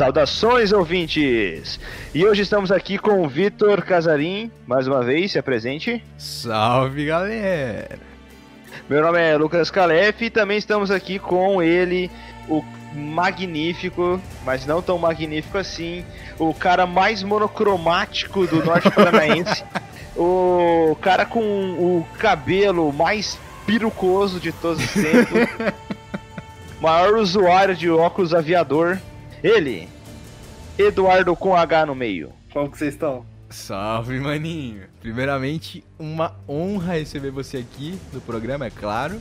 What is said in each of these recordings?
Saudações, ouvintes! E hoje estamos aqui com o Vitor Casarim, mais uma vez, se apresente. Salve, galera! Meu nome é Lucas Calef e também estamos aqui com ele, o magnífico, mas não tão magnífico assim, o cara mais monocromático do Norte Paranaense, o cara com o cabelo mais pirucoso de todos os tempos, maior usuário de óculos aviador, ele, Eduardo com H no meio. Como que vocês estão? Salve, maninho! Primeiramente, uma honra receber você aqui no programa, é claro.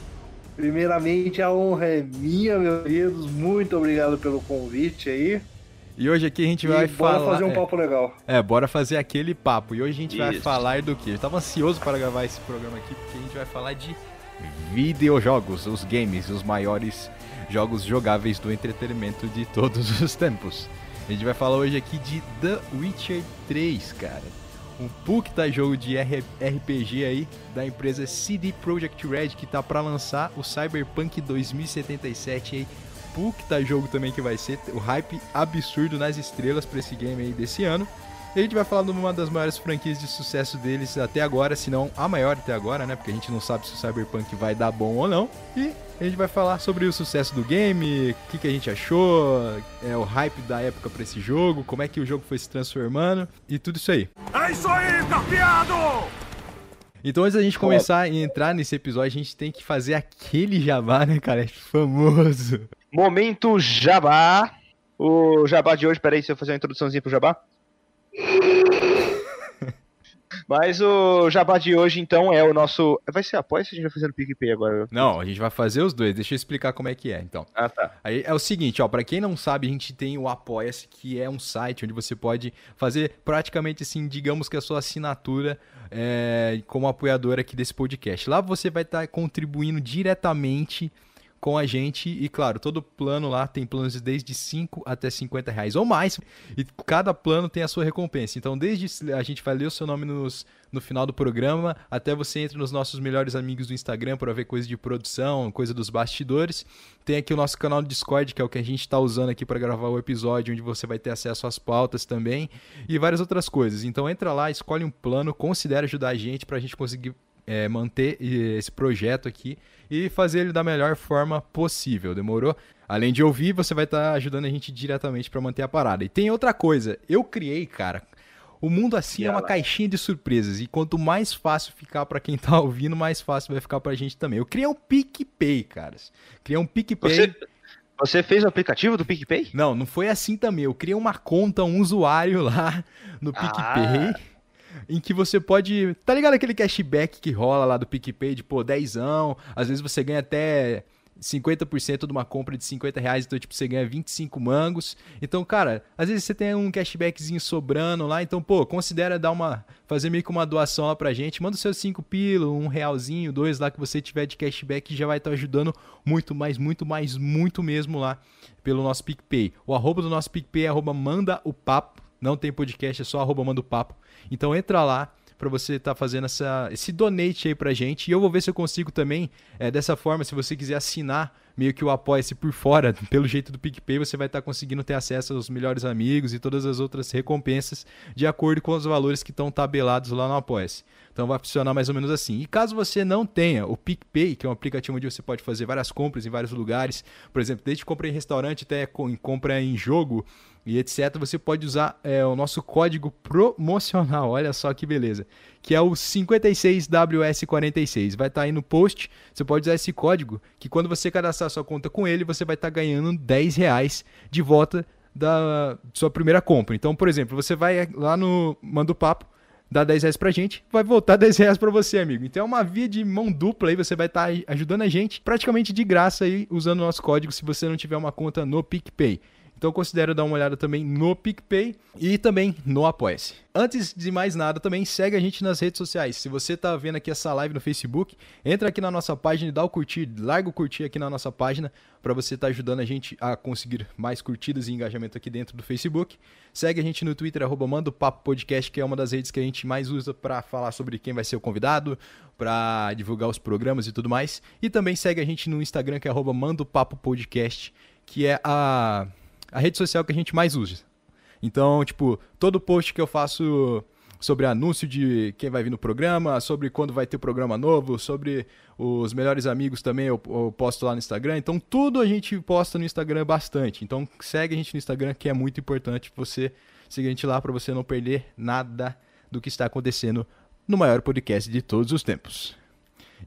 Primeiramente, a honra é minha, meus queridos. Muito obrigado pelo convite aí. E hoje aqui a gente vai e bora falar. fazer um é, papo legal. É, bora fazer aquele papo. E hoje a gente vai Isso. falar do quê? Eu tava ansioso para gravar esse programa aqui, porque a gente vai falar de videojogos, os games, os maiores jogos jogáveis do entretenimento de todos os tempos. A gente vai falar hoje aqui de The Witcher 3, cara. Um puta jogo de RPG aí da empresa CD Projekt Red que tá pra lançar o Cyberpunk 2077 aí. Puta jogo também que vai ser, o hype absurdo nas estrelas pra esse game aí desse ano. E a gente vai falar de uma das maiores franquias de sucesso deles até agora, se não a maior até agora, né? Porque a gente não sabe se o Cyberpunk vai dar bom ou não. E a gente vai falar sobre o sucesso do game, o que, que a gente achou, é, o hype da época pra esse jogo, como é que o jogo foi se transformando e tudo isso aí. É isso aí, carpeado! Então, antes da gente começar e entrar nesse episódio, a gente tem que fazer aquele jabá, né, cara? Famoso. Momento Jabá. O Jabá de hoje, peraí, se eu fazer uma introduçãozinha pro Jabá. Mas o Jabá de hoje, então, é o nosso. Vai ser apoio se a gente vai fazer no PicPay agora? Não, a gente vai fazer os dois. Deixa eu explicar como é que é, então. Ah, tá. Aí é o seguinte, ó, para quem não sabe, a gente tem o Apoia-se, que é um site onde você pode fazer praticamente assim, digamos que a sua assinatura é, como apoiador aqui desse podcast. Lá você vai estar contribuindo diretamente com a gente e claro, todo plano lá tem planos de desde 5 até 50 reais ou mais e cada plano tem a sua recompensa. Então desde a gente vai ler o seu nome nos, no final do programa até você entra nos nossos melhores amigos do Instagram para ver coisa de produção, coisa dos bastidores. Tem aqui o nosso canal do Discord, que é o que a gente está usando aqui para gravar o episódio, onde você vai ter acesso às pautas também e várias outras coisas. Então entra lá, escolhe um plano, considere ajudar a gente para a gente conseguir é, manter esse projeto aqui e fazer ele da melhor forma possível, demorou? Além de ouvir, você vai estar ajudando a gente diretamente para manter a parada. E tem outra coisa, eu criei, cara, o mundo assim é uma caixinha de surpresas e quanto mais fácil ficar para quem tá ouvindo, mais fácil vai ficar pra gente também. Eu criei um PicPay, caras. Criei um PicPay. Você, você fez o aplicativo do PicPay? Não, não foi assim também. Eu criei uma conta, um usuário lá no Ah. Em que você pode. Tá ligado aquele cashback que rola lá do PicPay de, pô, 10 Às vezes você ganha até 50% de uma compra de 50 reais, então, tipo, você ganha 25 mangos. Então, cara, às vezes você tem um cashbackzinho sobrando lá, então, pô, considera dar uma. fazer meio que uma doação lá pra gente. Manda os seus 5 pila, um realzinho, dois lá que você tiver de cashback, já vai estar ajudando muito mais, muito mais, muito mesmo lá pelo nosso PicPay. O arroba do nosso PicPay é arroba manda o papo. Não tem podcast, é só arroba manda papo. Então entra lá pra você estar fazendo essa, esse donate aí pra gente. E eu vou ver se eu consigo também, é, dessa forma, se você quiser assinar meio que o Apoia-se por fora, pelo jeito do PicPay, você vai estar conseguindo ter acesso aos melhores amigos e todas as outras recompensas de acordo com os valores que estão tabelados lá no Apoia-se. Então vai funcionar mais ou menos assim. E caso você não tenha o PicPay, que é um aplicativo onde você pode fazer várias compras em vários lugares, por exemplo, desde compra em restaurante até compra em jogo e etc., você pode usar é, o nosso código promocional. Olha só que beleza. Que é o 56WS46. Vai estar aí no post. Você pode usar esse código, que quando você cadastrar sua conta com ele, você vai estar ganhando 10 reais de volta da sua primeira compra. Então, por exemplo, você vai lá no Manda o Papo, dá 10 reais pra gente, vai voltar 10 reais pra você, amigo. Então é uma via de mão dupla aí, você vai estar ajudando a gente praticamente de graça aí, usando o nosso código se você não tiver uma conta no PicPay. Então considere dar uma olhada também no PicPay e também no Apoia-se. Antes de mais nada, também segue a gente nas redes sociais. Se você tá vendo aqui essa live no Facebook, entra aqui na nossa página e dá o curtir, larga o curtir aqui na nossa página para você estar ajudando a gente a conseguir mais curtidas e engajamento aqui dentro do Facebook. Segue a gente no Twitter, arroba Manda o Papo Podcast, que é uma das redes que a gente mais usa para falar sobre quem vai ser o convidado, para divulgar os programas e tudo mais. E também segue a gente no Instagram, que é arroba Manda o Papo Podcast, que é a a rede social que a gente mais usa. Então, tipo, todo post que eu faço sobre anúncio de quem vai vir no programa, sobre quando vai ter programa novo, sobre os melhores amigos também eu, eu, posto lá no Instagram. Então tudo a gente posta no Instagram bastante. Então segue a gente no Instagram que é muito importante você seguir a gente lá para você não perder nada do que está acontecendo no maior podcast de todos os tempos.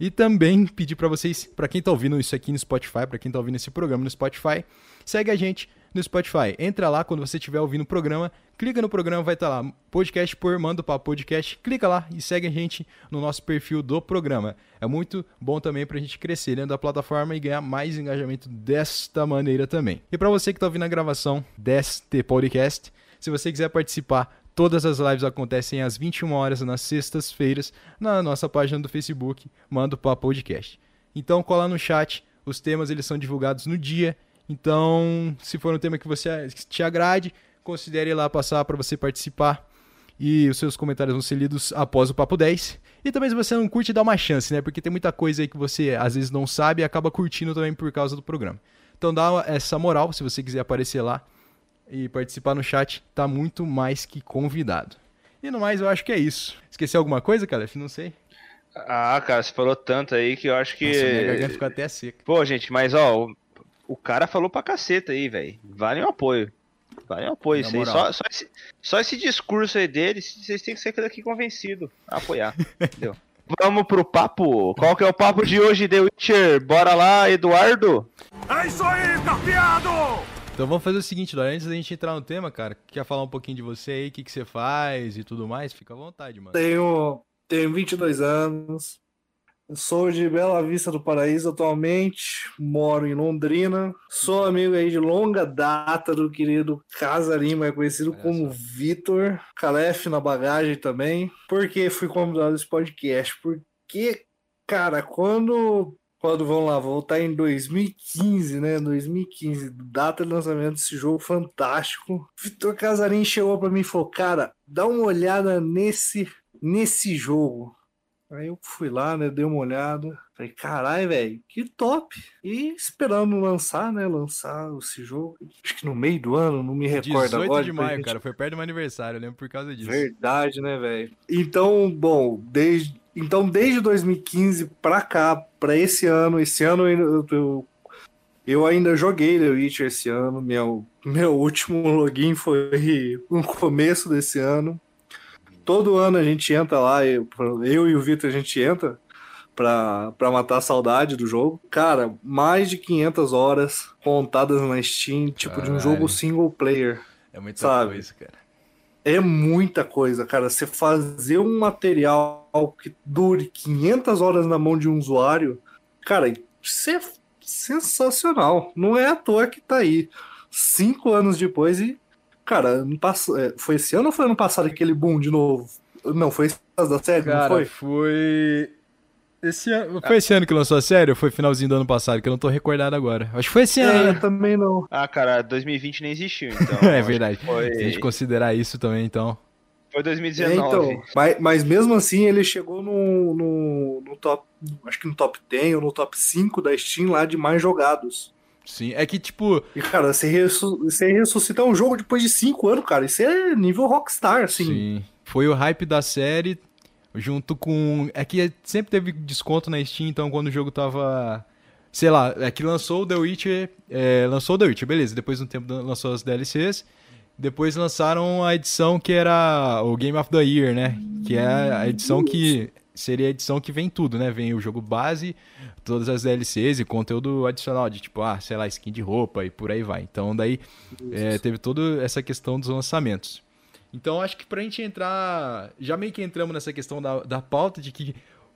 E também pedir para vocês, para quem está ouvindo isso aqui no Spotify, para quem está ouvindo esse programa no Spotify, segue a gente no Spotify. Entra lá quando você estiver ouvindo o programa, clica no programa, vai estar lá, podcast por Mando para Podcast, clica lá e segue a gente no nosso perfil do programa. É muito bom também para a gente crescer dentro da plataforma e ganhar mais engajamento desta maneira também. E para você que está ouvindo a gravação deste podcast, se você quiser participar Todas as lives acontecem às 21 horas nas sextas-feiras na nossa página do Facebook, Mando para Podcast. Então cola no chat, os temas eles são divulgados no dia então, se for um tema que você te agrade, considere ir lá passar para você participar. E os seus comentários vão ser lidos após o Papo 10. E também se você não curte, dá uma chance, né? Porque tem muita coisa aí que você às vezes não sabe e acaba curtindo também por causa do programa. Então dá essa moral, se você quiser aparecer lá e participar no chat, tá muito mais que convidado. E no mais, eu acho que é isso. Esqueci alguma coisa, Calef? Não sei. Ah, cara, você falou tanto aí que eu acho que. Nossa, minha garganta ficou até seca. Pô, gente, mas ó, o cara falou pra caceta aí, velho. Vale um apoio. Vale um apoio isso aí. Só, só, esse, só esse discurso aí dele, vocês têm que ser daqui convencido a apoiar. entendeu? Vamos pro papo. Qual que é o papo de hoje, The Witcher? Bora lá, Eduardo? É isso aí, carpeado! Então vamos fazer o seguinte, Dora, antes da gente entrar no tema, cara, quer falar um pouquinho de você aí, o que, que você faz e tudo mais? Fica à vontade, mano. Tenho, tenho 22 anos, Sou de Bela Vista do Paraíso atualmente, moro em Londrina. Sou amigo aí de longa data do querido Casarim, mais conhecido como Vitor. Calef na bagagem também. Por que fui convidado desse podcast? Porque, cara, quando quando vamos lá, voltar em 2015, né? 2015, data de lançamento desse jogo fantástico. Vitor Casarim chegou para mim e falou: "Cara, dá uma olhada nesse nesse jogo. Aí eu fui lá, né? Dei uma olhada. Falei, caralho, velho, que top. E esperando lançar, né? Lançar esse jogo. Acho que no meio do ano, não me recordo 18 agora. 18 de maio, gente... cara. Foi perto do meu aniversário, eu lembro por causa disso. Verdade, né, velho? Então, bom, desde. Então, desde 2015 pra cá, pra esse ano, esse ano eu, eu, eu ainda joguei The Witcher esse ano. Meu, meu último login foi no começo desse ano todo ano a gente entra lá, eu, eu e o Vitor a gente entra pra, pra matar a saudade do jogo. Cara, mais de 500 horas contadas na Steam, tipo, Caralho. de um jogo single player. É muita sabe? coisa, cara. É muita coisa, cara. Você fazer um material que dure 500 horas na mão de um usuário, cara, isso é sensacional. Não é à toa que tá aí. Cinco anos depois e Cara, ano pass... É, foi esse ano ou foi ano passado aquele boom de novo? Não, foi esse ano da série, Cara, não foi? foi... Esse ano... Foi esse ano que lançou a série ou foi finalzinho do ano passado? Que eu não tô recordado agora. Acho que foi esse ano. É, também não. Ah, cara, 2020 nem existiu, então. é verdade. Foi... Se a gente considerar isso também, então. Foi 2019. É, então, mas, mas, mesmo assim ele chegou no, no, no, top. Acho que no top 10 ou no top 5 da Steam lá de mais jogados. Sim, é que tipo. E, cara, você, ressu você ressuscitar um jogo depois de 5 anos, cara, isso é nível Rockstar, assim. Sim. Foi o hype da série, junto com. É que sempre teve desconto na Steam, então quando o jogo tava. Sei lá, é que lançou o The Witcher. É, lançou o The Witcher, beleza. Depois de um tempo lançou as DLCs. Depois lançaram a edição que era o Game of the Year, né? Que é a edição que seria a edição que vem tudo, né? Vem o jogo base, todas as DLCs e conteúdo adicional, de tipo, ah, sei lá, skin de roupa e por aí vai. Então daí é, teve toda essa questão dos lançamentos. Então acho que pra gente entrar. Já meio que entramos nessa questão da, da pauta de que,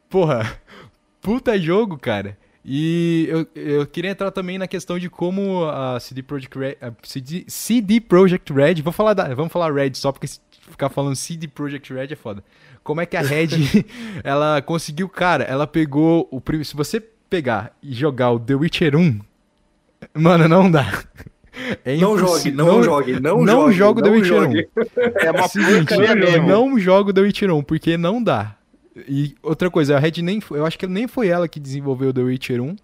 porra, puta jogo, cara. E eu, eu queria entrar também na questão de como a CD Projekt Red, CD, CD Projekt Red, vou falar da, vamos falar Red só porque ficar falando CD Projekt Red é foda. Como é que a Red ela conseguiu, cara, ela pegou o se você pegar e jogar o The Witcher 1, mano, não dá. É não jogue, não, não, jogue, não, não jogue. jogo The Witcher jogue. 1. É uma porcaria mesmo. Não jogo The Witcher 1, porque não dá. E outra coisa, a Red nem, eu acho que nem foi ela que desenvolveu The Witcher 1.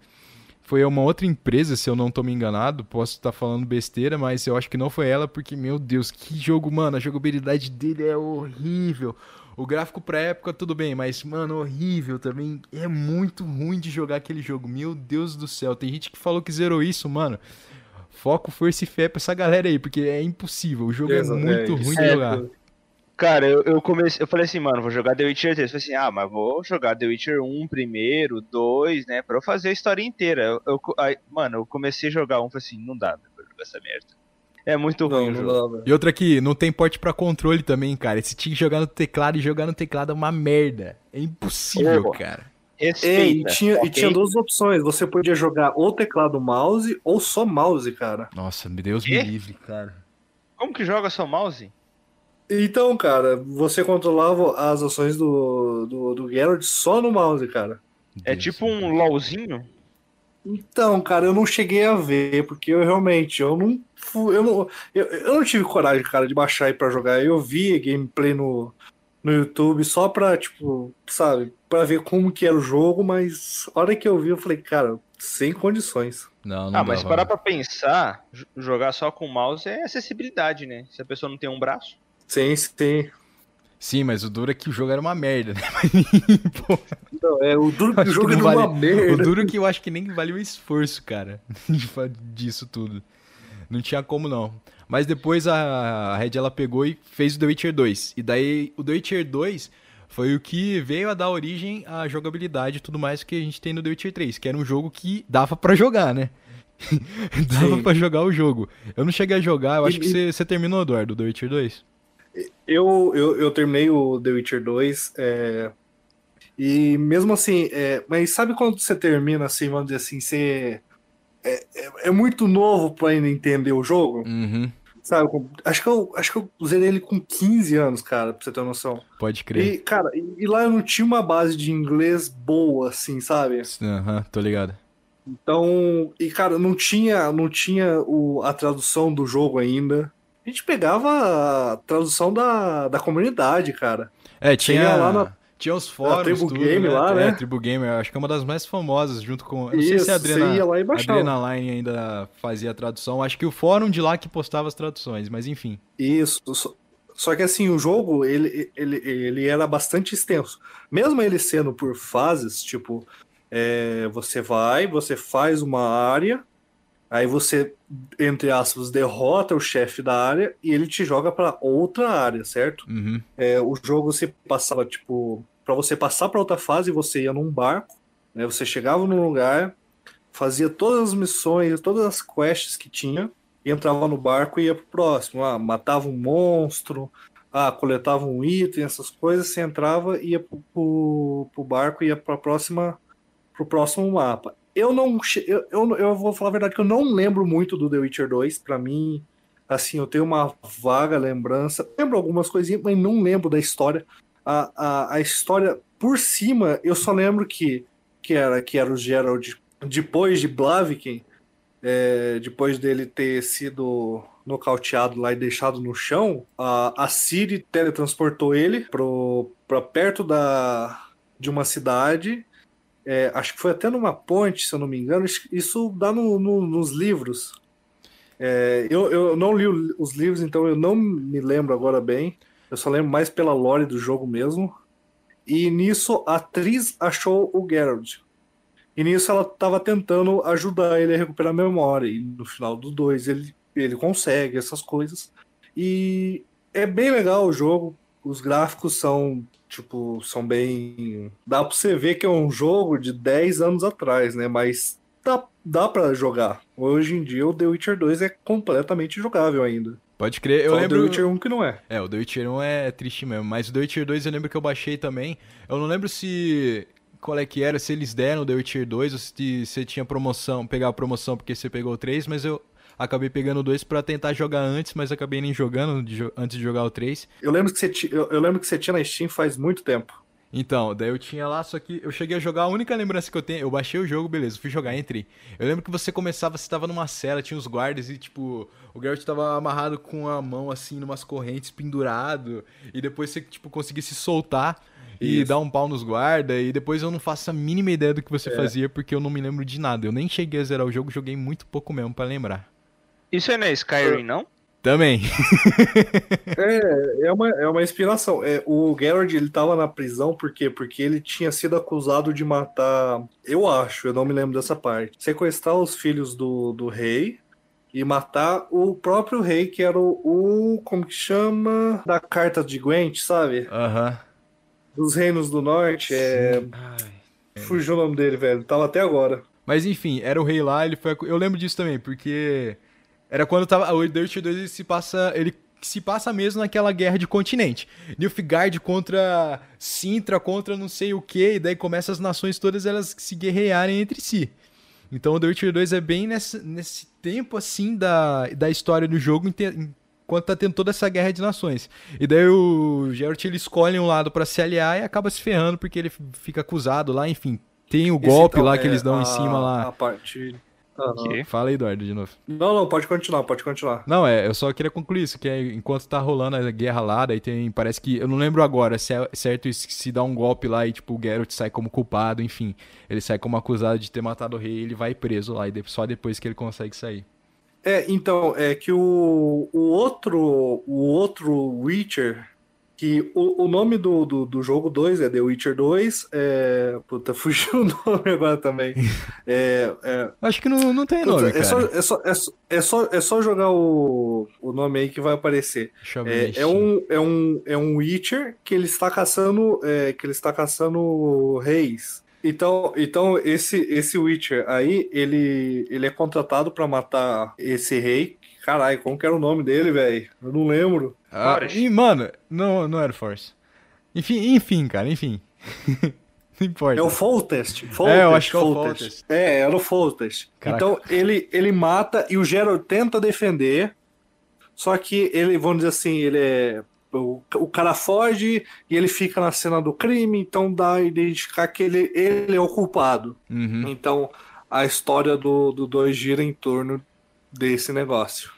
foi uma outra empresa, se eu não tô me enganado. Posso estar falando besteira, mas eu acho que não foi ela, porque, meu Deus, que jogo, mano. A jogabilidade dele é horrível. O gráfico pra época, tudo bem, mas, mano, horrível também. É muito ruim de jogar aquele jogo. Meu Deus do céu. Tem gente que falou que zerou isso, mano. Foco, força e fé pra essa galera aí, porque é impossível. O jogo é, Exato, muito é, ruim de é, jogar. Cara, eu, eu comecei, eu falei assim, mano, vou jogar The Witcher 3. Eu falei assim, ah, mas vou jogar The Witcher 1 primeiro, 2, né, pra eu fazer a história inteira. Eu, eu- aí, mano, eu comecei a jogar um, falei assim, não dá pra jogar essa merda. É muito ruim Não, não dá. E outra aqui, não tem porte pra controle também, cara. Você tinha que jogar no teclado e jogar no teclado é uma merda. É impossível, Ô. cara. É, e Respeita. tinha, ok? e tinha duas opções. Você podia jogar ou teclado mouse ou só mouse, cara. Nossa, Deus Quê? me livre, cara. Como que joga só mouse? Então, cara, você controlava as ações do, do, do Geralt só no mouse, cara. É Deus tipo me um. LOLzinho? Então, cara, eu não cheguei a ver, porque eu realmente, eu não fui, eu não, eu, eu não tive coragem, cara, de baixar aí pra jogar. Eu vi gameplay no, no YouTube só pra, tipo, sabe, pra ver como que era o jogo, mas a hora que eu vi, eu falei, cara, sem condições. Não, não Ah, mas parar pra pensar, jogar só com mouse é acessibilidade, né? Se a pessoa não tem um braço. Sim, sim. Sim, mas o duro é que o jogo era uma merda, né? Não, é, o duro que jogo não era uma vale- o merda. duro é que eu acho que nem valeu o esforço, cara, de disso tudo. Não tinha como não. Mas depois a, Red ela pegou e fez o The Witcher 2. E daí o The Witcher 2 foi o que veio a dar origem à jogabilidade e tudo mais que a gente tem no The Witcher 3, que era um jogo que dava pra jogar, né? dava pra jogar o jogo. Eu não cheguei a jogar, eu acho E- que você você terminou, Eduardo, o The Witcher 2. Eu, eu, eu terminei o The Witcher 2, é, e mesmo assim, é, mas sabe quando você termina assim, vamos dizer assim, você é, é, é muito novo pra ainda entender o jogo, Uhum, sabe? Acho que eu, acho que eu zerei ele com 15 anos, cara, pra você ter noção. pode crer. E, cara, e, lá eu não tinha uma base de inglês boa, assim, sabe? Aham, tô ligado. Então, e cara, não tinha, não tinha o, a tradução do jogo ainda. A gente pegava a tradução da, da comunidade, cara. É, tinha, Tinha lá na- tinha os fóruns, Tribu tudo, Game né? lá, É, né? Tribu Game, eu acho que é uma das mais famosas, junto com... Eu não sei se a Isso, você Adrena, ia lá e baixava. Adrenaline ainda fazia a tradução. Acho que o fórum de lá que postava as traduções, mas enfim. Isso. Só, só que assim, o jogo, ele, ele, ele era bastante extenso. Mesmo ele sendo por fases, tipo, é, você vai, você faz uma área, aí você, entre aspas, derrota o chefe da área e ele te joga para outra área, certo? Uhum. É, o jogo se passava, tipo, para você passar para outra fase, você ia num barco, né? Você chegava num lugar, fazia todas as missões, todas as quests que tinha, e entrava no barco e ia pro próximo. Ah, matava um monstro, ah, coletava um item, essas coisas, você entrava, ia pro, pro, pro barco e ia pra próxima, pro próximo mapa. Eu não, eu, eu, eu vou falar a verdade que eu não lembro muito do The Witcher 2, pra mim, assim, eu tenho uma vaga lembrança, lembro algumas coisinhas, mas não lembro da história. A, a, a história por cima, eu só lembro que, que era que era o Gerald depois de Blaviken, é, depois dele ter sido nocauteado lá e deixado no chão, a, a Ciri teletransportou ele pro, pra perto da, de uma cidade. É, acho que foi até numa ponte, se eu não me engano. Isso- dá no- no- nos livros. É, eu, eu não li os livros, então eu não me lembro agora bem. Eu só lembro mais pela lore do jogo mesmo. E nisso a atriz achou o Geralt. E nisso ela tava tentando ajudar ele a recuperar a memória. E no final do 2 ele, ele consegue essas coisas. E é bem legal o jogo. Os gráficos são, tipo, são bem. Dá pra você ver que é um jogo de 10 anos atrás, né? Mas dá, dá pra jogar. Hoje em dia o The Witcher 2 é completamente jogável ainda. Pode crer. Eu Só lembro... o The Witcher 1 que não é. É, o The Witcher 1 é triste mesmo, mas o The Witcher 2 eu lembro que eu baixei também. Eu não lembro se qual é que era, se eles deram o The Witcher 2 ou se você tinha promoção, pegar a promoção porque você pegou o 3, mas eu acabei pegando o 2 pra tentar jogar antes, mas acabei nem jogando de antes de jogar o 3. Eu lembro que você, eu, eu lembro que você tinha na Steam faz muito tempo. Então, daí eu tinha lá, só que eu cheguei a jogar, a única lembrança que eu tenho, eu baixei o jogo, beleza, fui jogar, entrei. Eu lembro que você começava, você tava numa cela, tinha os guardas e, tipo, o Geralt tava amarrado com a mão, assim, numas correntes, pendurado, e depois você, tipo, conseguia se soltar e Isso. dar um pau nos guardas, e depois eu não faço a mínima ideia do que você É. fazia, porque eu não me lembro de nada. Eu nem cheguei a zerar o jogo, joguei muito pouco mesmo pra lembrar. Isso aí não é Skyrim, não? Também. É, é uma, é uma inspiração. É, o Geralt, ele tava na prisão, por quê? Porque ele tinha sido acusado de matar, eu acho, eu não me lembro dessa parte, sequestrar os filhos do, do rei e matar o próprio rei, que era o, o como que chama? Da carta de Gwent, sabe? Aham. Dos reinos do norte, é... Fugiu o nome dele, velho. Tava até agora. Mas enfim, era o rei lá, ele foi. Eu lembro disso também, porque era quando tava. O The Witcher 2 ele se passa. Ele se passa mesmo naquela guerra de continente. Nilfgaard contra Sintra, contra não sei o que, e daí começa as nações todas elas se guerrearem entre si. Então o The Witcher 2 é bem nesse, nesse tempo assim da, da história do jogo, enquanto tá tendo toda essa guerra de nações. E daí o Geralt ele escolhe um lado pra se aliar e acaba se ferrando porque ele fica acusado lá, enfim. Tem o golpe então, lá é que eles dão a- em cima lá. A parte. Que? Fala aí, Eduardo, de novo. Não, não, pode continuar, pode continuar. Não, é, eu só queria concluir isso, que é, enquanto tá rolando a guerra lá, daí tem, parece que, eu não lembro agora se é certo se dá um golpe lá e, tipo, o Geralt sai como culpado, enfim, ele sai como acusado de ter matado o rei e ele vai preso lá, e só depois que ele consegue sair. É, então, é que o, o outro o outro Witcher, que o, o nome do, do, do jogo 2 é The Witcher 2, é... Puta, fugiu o nome agora também. É, é, Acho que não, não tem nome, puta, é, só, é, só, é, só, é, só, é só jogar o, o nome aí que vai aparecer. É, é, um, é, um, é um Witcher que ele está caçando é, que ele está caçando reis. Então, então esse esse Witcher aí, ele, ele é contratado para matar esse rei. Caralho, como que era o nome dele, velho? Eu não lembro. Ah, e, mano, não, não era Force. Enfim, enfim, cara, enfim. não importa. É o Foltest. É, eu acho que é o Foltest. É, era o Foltest. Caraca. Então ele, ele mata e o Geralt tenta defender. Só que ele, vamos dizer assim, ele é. O, o cara foge e ele fica na cena do crime, então dá a identificar que ele, ele é o culpado. Uhum. Então a história do 2 do dois gira em torno desse negócio.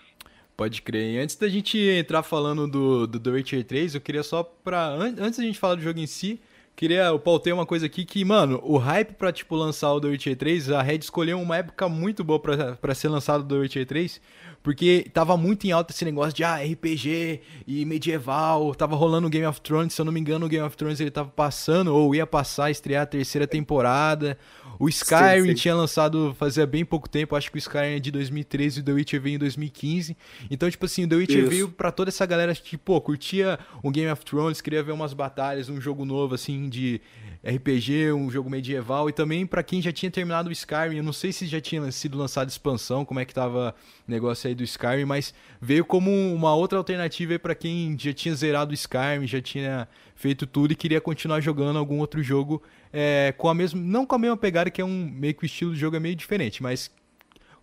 Pode crer. Antes da gente entrar falando do, do The Witcher 3, eu queria só an- Antes da gente falar do jogo em si, queria. Eu pautei uma coisa aqui que, mano, o hype pra, tipo, lançar o The Witcher 3, a Red escolheu uma época muito boa pra ser lançado o The Witcher 3, porque tava muito em alta esse negócio de, ah, RPG e medieval, tava rolando o Game of Thrones, se eu não me engano, o Game of Thrones ele tava passando, ou ia passar, estrear a terceira temporada. O Skyrim sim. tinha lançado fazia bem pouco tempo, acho que o Skyrim é de 2013 e o The Witcher veio em 2015. Então, tipo assim, o The Witcher Isso. veio pra toda essa galera que, pô, curtia o Game of Thrones, queria ver umas batalhas, um jogo novo, assim, de RPG, um jogo medieval, e também pra quem já tinha terminado o Skyrim, eu não sei se já tinha sido lançada expansão, como é que tava o negócio aí do Skyrim, mas veio como uma outra alternativa pra quem já tinha zerado o Skyrim, já tinha feito tudo e queria continuar jogando algum outro jogo é, com a mesma, não com a mesma pegada, que é um meio que o estilo do jogo é meio diferente, mas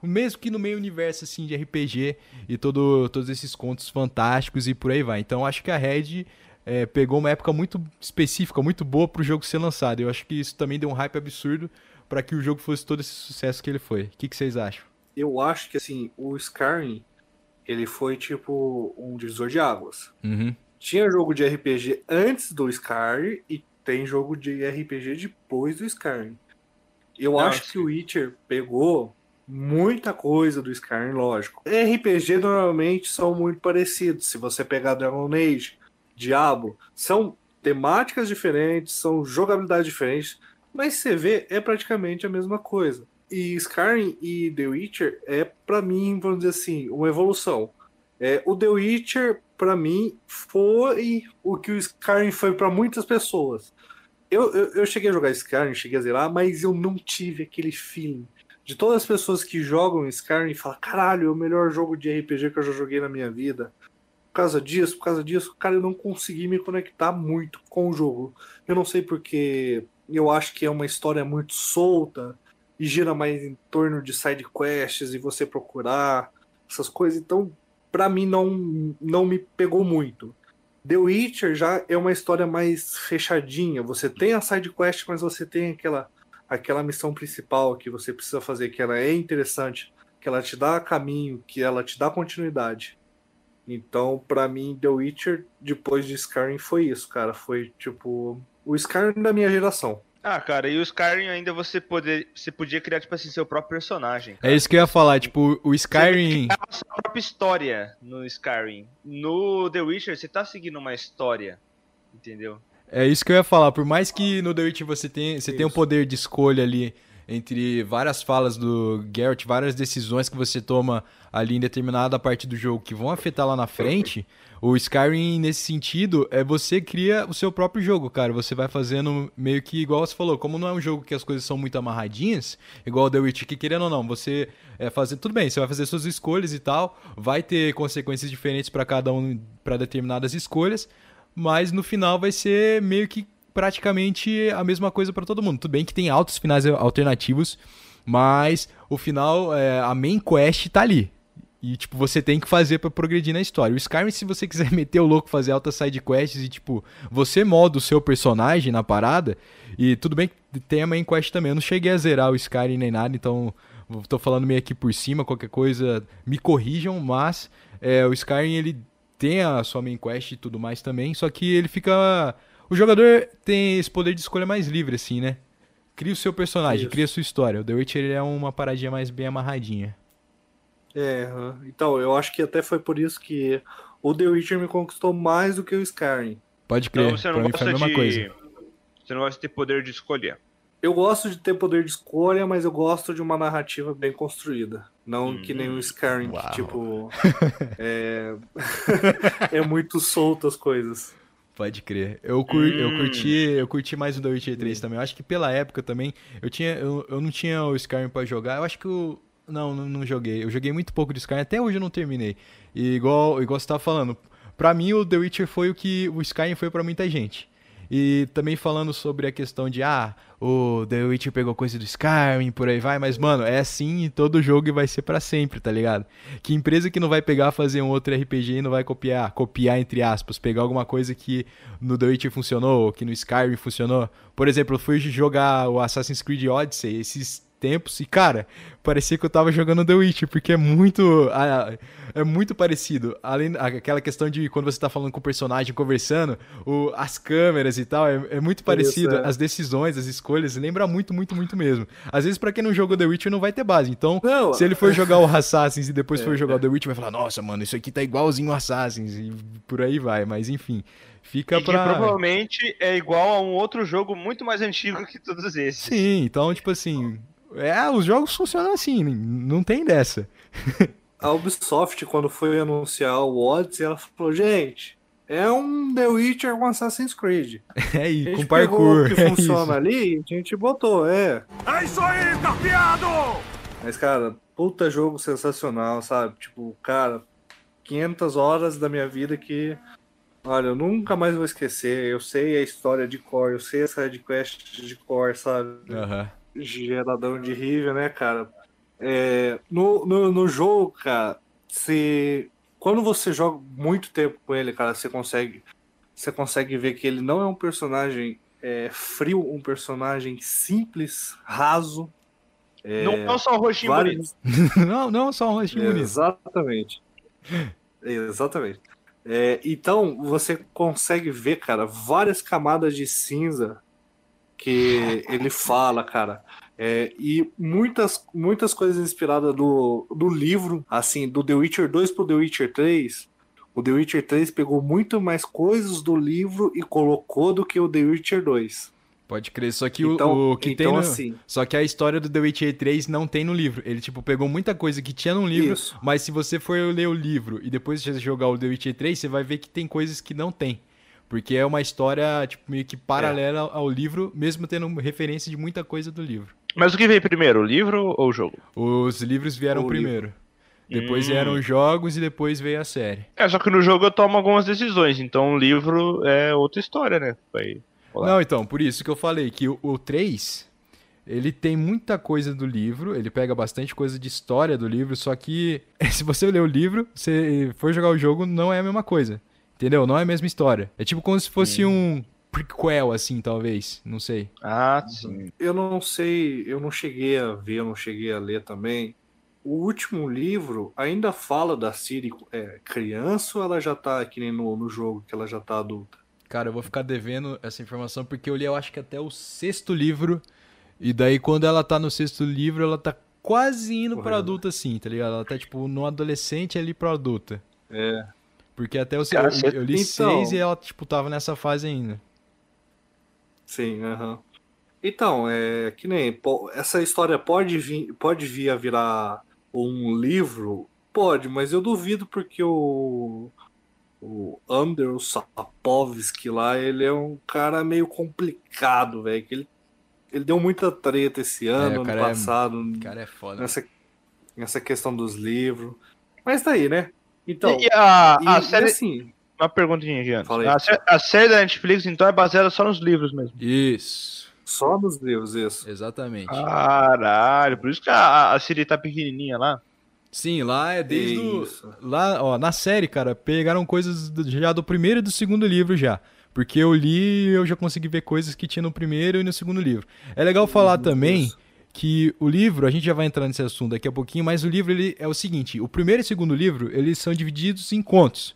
mesmo que no meio universo assim de RPG e todo, todos esses contos fantásticos e por aí vai. Então acho que a Red é, pegou uma época muito específica, muito boa pro jogo ser lançado. Eu acho que isso também deu um hype absurdo para que o jogo fosse todo esse sucesso que ele foi. O que, que vocês acham? Eu acho que assim, o Skyrim, ele foi tipo um divisor de águas. Uhum. Tinha jogo de RPG antes do Skyrim e tem jogo de RPG depois do Skyrim. Eu Não, acho que o Witcher pegou muita coisa do Skyrim, lógico. RPG normalmente são muito parecidos. Se você pegar Dragon Age, Diablo, são temáticas diferentes, são jogabilidades diferentes, mas você vê, é praticamente a mesma coisa. E Skyrim e The Witcher é, pra mim, vamos dizer assim, uma evolução. É, o The Witcher, pra mim, foi o que o Skyrim foi pra muitas pessoas. Eu, eu, eu cheguei a jogar Skyrim, cheguei a zerar, mas eu não tive aquele feeling. De todas as pessoas que jogam Skyrim e falam, caralho, é o melhor jogo de RPG que eu já joguei na minha vida. Por causa disso, por causa disso, cara, eu não consegui me conectar muito com o jogo. Eu não sei porque eu acho que é uma história muito solta e gira mais em torno de side quests e você procurar essas coisas. Então, pra mim não não me pegou muito. The Witcher já é uma história mais fechadinha. Você tem a side quest, mas você tem aquela aquela missão principal que você precisa fazer, que ela é interessante, que ela te dá caminho, que ela te dá continuidade. Então, para mim, The Witcher, depois de Skyrim, foi isso, cara. Foi tipo o Skyrim da minha geração. Ah, cara, e o Skyrim ainda você, poder, você podia criar, tipo assim, seu próprio personagem. É isso que eu ia falar, tipo, o Skyrim. Você a sua própria história no Skyrim. No The Witcher, você tá seguindo uma história. Entendeu? É isso que eu ia falar. Por mais que no The Witcher você tenha, você tenha o poder de escolha ali entre várias falas do Geralt, várias decisões que você toma ali em determinada parte do jogo que vão afetar lá na frente, o Skyrim, nesse sentido, é você cria o seu próprio jogo, cara. Você vai fazendo meio que igual você falou, como não é um jogo que as coisas são muito amarradinhas, igual The Witch, que querendo ou não, você é fazer tudo bem, você vai fazer suas escolhas e tal, vai ter consequências diferentes para cada um, para determinadas escolhas, mas no final vai ser meio que praticamente a mesma coisa para todo mundo. Tudo bem que tem altos finais alternativos, mas o final, é, a main quest tá ali. E, tipo, você tem que fazer para progredir na história. O Skyrim, se você quiser meter o louco, fazer altas side quests e, tipo, você moda o seu personagem na parada. E tudo bem que tem a main quest também. Eu não cheguei a zerar o Skyrim nem nada, então tô falando meio aqui por cima. Qualquer coisa, me corrijam. Mas é, o Skyrim, ele tem a sua main quest e tudo mais também. Só que ele fica. O jogador tem esse poder de escolha mais livre, assim, né? Cria o seu personagem, Isso. cria a sua história. O The Witcher é uma paradinha mais bem amarradinha. É, então, eu acho que até foi por isso que o The Witcher me conquistou mais do que o Skyrim. Pode crer, então, você não pra gosta mim foi a mesma de... coisa. Você não gosta de ter poder de escolher. Eu gosto de ter poder de escolha, mas eu gosto de uma narrativa bem construída. Não hum. que nem o Skyrim, Uau. que tipo. é... é muito solto as coisas. Pode crer. Eu, cur, hum. eu, curti, eu curti mais o The Witcher 3 hum. também. Eu acho que pela época também, eu, tinha, eu, eu não tinha o Skyrim para jogar. Eu acho que o, não, não, não, joguei. Eu joguei muito pouco de Skyrim, até hoje eu não terminei. E igual, igual você tava falando, pra mim o The Witcher foi o que o Skyrim foi para muita gente. E também falando sobre a questão de, ah, o The Witcher pegou coisa do Skyrim, por aí vai, mas, mano, é assim em todo jogo e vai ser para sempre, tá ligado? Que empresa que não vai pegar, fazer um outro RPG e não vai copiar, copiar entre aspas, pegar alguma coisa que no The Witcher funcionou, que no Skyrim funcionou. Por exemplo, eu fui jogar o Assassin's Creed Odyssey esses tempos e, cara, parecia que eu tava jogando The Witcher, porque é muito. É muito parecido. Além aquela questão de quando você tá falando com o personagem, conversando, o, as câmeras e tal, é, é muito parecido. Isso, é. As decisões, as escolhas, lembra muito, muito, muito mesmo. Às vezes, para quem não jogou The Witcher, não vai ter base. Então, não, se ele for jogar o Assassins e depois é, for jogar o The Witcher, vai falar, nossa, mano, isso aqui tá igualzinho o Assassins. E por aí vai, mas enfim. Fica e pra... que provavelmente é igual a um outro jogo muito mais antigo que todos esses. Sim, então, tipo assim, é, os jogos funcionam assim, não tem dessa. A Ubisoft, quando foi anunciar o Odyssey, ela falou, gente, é um The Witcher com Assassin's Creed. É, e com parkour. que é funciona isso. ali, a gente botou, é. É isso aí, carpeado! Mas, cara, puta jogo sensacional, sabe? Tipo, cara, 500 horas da minha vida que, olha, eu nunca mais vou esquecer. Eu sei a história de core, eu sei essa quest de core, sabe? Aham. Uhum geradão de review, né, cara? É, no, no, no, jogo, cara, se quando você joga muito tempo com ele, cara, você consegue você consegue ver que ele não é um personagem é, frio, um personagem simples, raso. É, não é só um roxinho vários... bonito. não, não é só um roxinho bonito. Exatamente. Exatamente. É, então você consegue ver, cara, várias camadas de cinza que ele fala, cara. É, e muitas, muitas coisas inspiradas do, do livro, assim, do The Witcher 2 pro The Witcher 3. O The Witcher 3 pegou muito mais coisas do livro e colocou do que o The Witcher 2. Pode crer, só que então, o, o, que então, tem no, assim, Só que a história do The Witcher 3 não tem no livro. Ele, tipo, pegou muita coisa que tinha no livro, isso. mas se você for ler o livro e depois jogar o The Witcher 3, você vai ver que tem coisas que não tem. Porque é uma história, tipo, meio que paralela é. ao livro, mesmo tendo referência de muita coisa do livro. Mas o que veio primeiro, o livro ou o jogo? Os livros vieram o primeiro. Livro. Depois hum. vieram os jogos e depois veio a série. É, só que no jogo eu tomo algumas decisões, então o livro é outra história, né? Foi... Não, então, por isso que eu falei que o, o 3, ele tem muita coisa do livro, ele pega bastante coisa de história do livro, só que se você ler o livro, se for jogar o jogo, não é a mesma coisa. Entendeu? Não é a mesma história. É tipo como se fosse um prequel, assim, talvez. Não sei. Ah, sim. Eu não sei, eu não cheguei a ver, eu não cheguei a ler também. O último livro ainda fala da Siri é, criança ou ela já tá que nem no, no jogo, que ela já tá adulta? Cara, eu vou ficar devendo essa informação porque eu li, eu acho que até o sexto livro. E daí, quando ela tá no sexto livro, ela tá quase indo pra Correto. adulta, assim, tá ligado? Ela tá, tipo, no adolescente ali pra adulta. É. Porque até o Cara, eu, eu li então- seis e ela, tipo, tava nessa fase ainda. Sim, aham. Então, é que nem essa história pode vir, pode vir a virar um livro? Pode, mas eu duvido porque o o Andrew Sapkowski lá, ele é um cara meio complicado, velho, ele ele deu muita treta esse ano, o ano é- passado, O cara é foda. nessa nessa questão dos livros. Mas tá aí, né? Então, e a, e- a e série. assim, Uma perguntinha, aí. A, a série da Netflix, então, é baseada só nos livros mesmo. Isso. só nos livros isso. Exatamente. Caralho, por isso que a, a Siri tá pequenininha lá. Sim, lá é desde o... Lá, ó, na série, cara, pegaram coisas do- já do primeiro e do segundo livro já. Porque eu li eu já consegui ver coisas que tinha no primeiro e no segundo livro. É legal falar também. Que o livro, a gente já vai entrar nesse assunto daqui a pouquinho, mas o livro ele é o seguinte, o primeiro e segundo livro, eles são divididos em contos.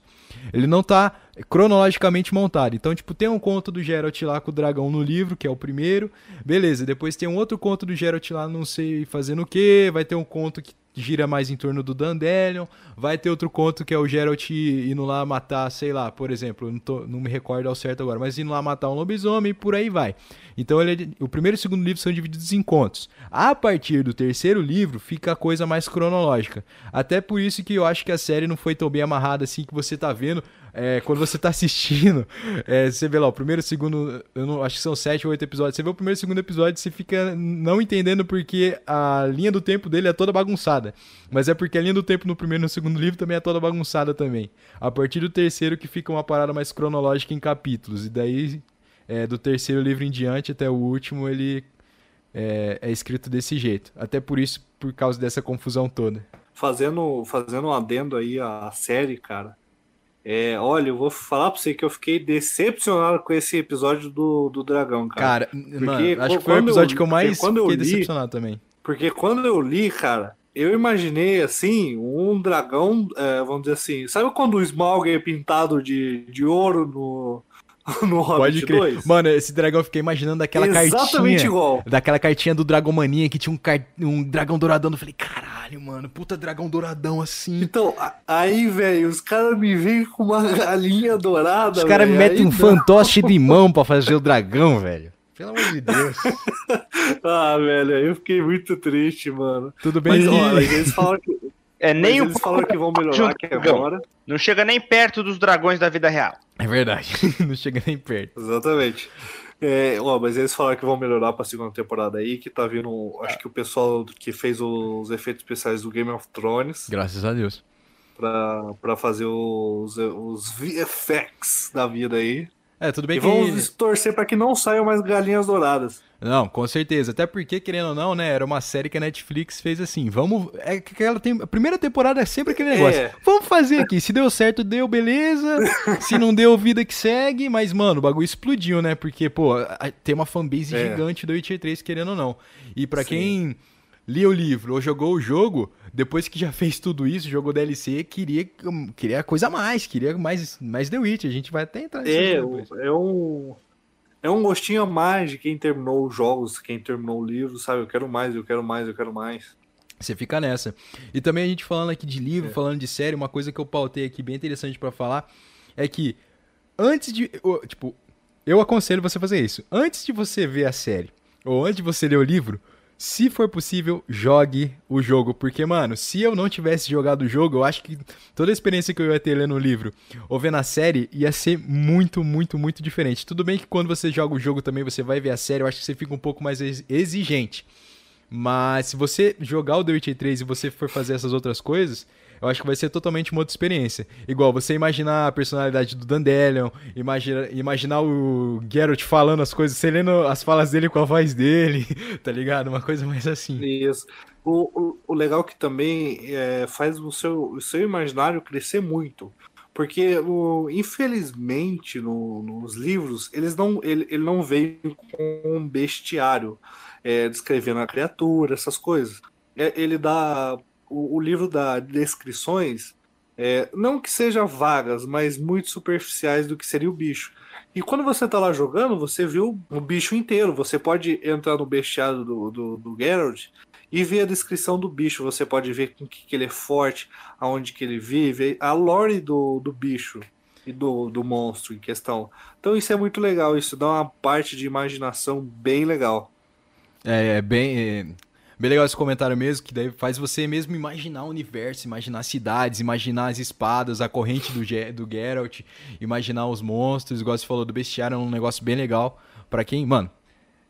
Ele não tá cronologicamente montado. Então, tipo, tem um conto do Geralt lá com o dragão no livro, que é o primeiro. Beleza, depois tem um outro conto do Geralt lá, não sei fazendo o quê. Vai ter um conto que gira mais em torno do Dandelion. Vai ter outro conto que é o Geralt indo lá matar, sei lá, por exemplo, não, tô- não me recordo ao certo agora, mas indo lá matar um lobisomem e por aí vai. Então, ele, é- o primeiro e o segundo livro são divididos em contos. A partir do terceiro livro, fica a coisa mais cronológica. Até por isso que eu acho que a série não foi tão bem amarrada assim que você tá vendo. É, quando você tá assistindo, é, você vê lá o primeiro, segundo, eu não, acho que são sete ou oito episódios. Você vê o primeiro e segundo episódio, você fica não entendendo porque a linha do tempo dele é toda bagunçada. Mas é porque a linha do tempo no primeiro e no segundo livro também é toda bagunçada também. A partir do terceiro que fica uma parada mais cronológica em capítulos. E daí, é, do terceiro livro em diante até o último, ele é, é escrito desse jeito. Até por isso, por causa dessa confusão toda. fazendo, fazendo um adendo aí à série, cara. É, olha, eu vou falar pra você que eu fiquei decepcionado com esse episódio do, do dragão, cara. Cara, mano, acho que foi o quando eu- episódio que eu mais porque quando eu fiquei li- decepcionado também. Porque quando eu li, cara, eu imaginei assim, um dragão, é, vamos dizer assim, sabe quando o Smaug é pintado de, de ouro no, no Pode Hobbit crer. 2? Mano, esse dragão eu fiquei imaginando daquela Exatamente cartinha. igual. Daquela cartinha do Dragomania que tinha um, car- um dragão douradão. Eu falei, caralho, mano, puta dragão douradão assim. Então, aí, velho, os caras me vêm com uma galinha dourada. Os caras velho, metem um dá- fantoche de mão pra fazer o dragão, velho. Pelo amor de Deus. Ah, velho, aí eu fiquei muito triste, mano. Tudo bem Mas, que... olha, eles falaram que, É nem mas eles falaram que vão melhorar o dragão. agora. Não chega nem perto dos dragões da vida real. É verdade. Não chega nem perto. Exatamente. É, ó, mas eles falaram que vão melhorar pra segunda temporada aí, que tá vindo, acho que o pessoal que fez os efeitos especiais do Game of Thrones Graças a Deus. pra, pra fazer os, os VFX da vida aí. É, tudo bem e que... vamos torcer pra que não saiam mais galinhas douradas. Não, com certeza. Até porque, querendo ou não, né? Era uma série que a Netflix fez assim. Vamos. É que ela tem. A primeira temporada é sempre aquele negócio. É. Vamos fazer aqui. Se deu certo, deu, beleza. Se não deu, vida que segue. Mas, mano, o bagulho explodiu, né? Porque, pô, tem uma fanbase É. gigante do Witcher 3, querendo ou não. E pra Sim. quem lia o livro ou jogou o jogo, depois que já fez tudo isso, jogou DLC, queria, queria coisa a mais, queria mais, mais The Witcher. A gente vai até entrar nisso É, depois. é um. É um gostinho a mais de quem terminou os jogos, quem terminou o livro, sabe? Eu quero mais, eu quero mais, eu quero mais. Você fica nessa. E também a gente falando aqui de livro, É. falando de série, uma coisa que eu pautei aqui bem interessante pra falar é que antes de, tipo, eu aconselho você a fazer isso. Antes de você ver a série ou antes de você ler o livro, se for possível, jogue o jogo, porque mano, se eu não tivesse jogado o jogo, eu acho que toda a experiência que eu ia ter lendo o livro ou vendo a série ia ser muito, muito, muito diferente. Tudo bem que quando você joga o jogo também, você vai ver a série, eu acho que você fica um pouco mais ex- exigente. Mas se você jogar o The Witcher 3 e você for fazer essas outras coisas, eu acho que vai ser totalmente uma outra experiência. Igual você imaginar a personalidade do Dandelion, imagina, imaginar o Geralt falando as coisas, você lendo as falas dele com a voz dele, tá ligado? Uma coisa mais assim. Isso. O, o, o legal que também é, faz o seu, o seu imaginário crescer muito. Porque, o, infelizmente, no, nos livros, eles não, ele, ele não veio com um bestiário é, descrevendo a criatura, essas coisas. É, ele dá. O, o, livro dá descrições, é, não que sejam vagas, mas muito superficiais do que seria o bicho. E quando você tá lá jogando, você viu o bicho inteiro. Você pode entrar no bestiário do, do, do Geralt e ver a descrição do bicho. Você pode ver com que, que ele é forte, aonde que ele vive, a lore do, do bicho e do, do monstro em questão. Então isso é muito legal, isso dá uma parte de imaginação bem legal. É, é bem. Bem legal esse comentário mesmo, que daí faz você mesmo imaginar o universo, imaginar cidades, imaginar as espadas, a corrente do, Ge do Geralt, imaginar os monstros, igual você falou do bestiário, é um negócio bem legal. para quem, mano,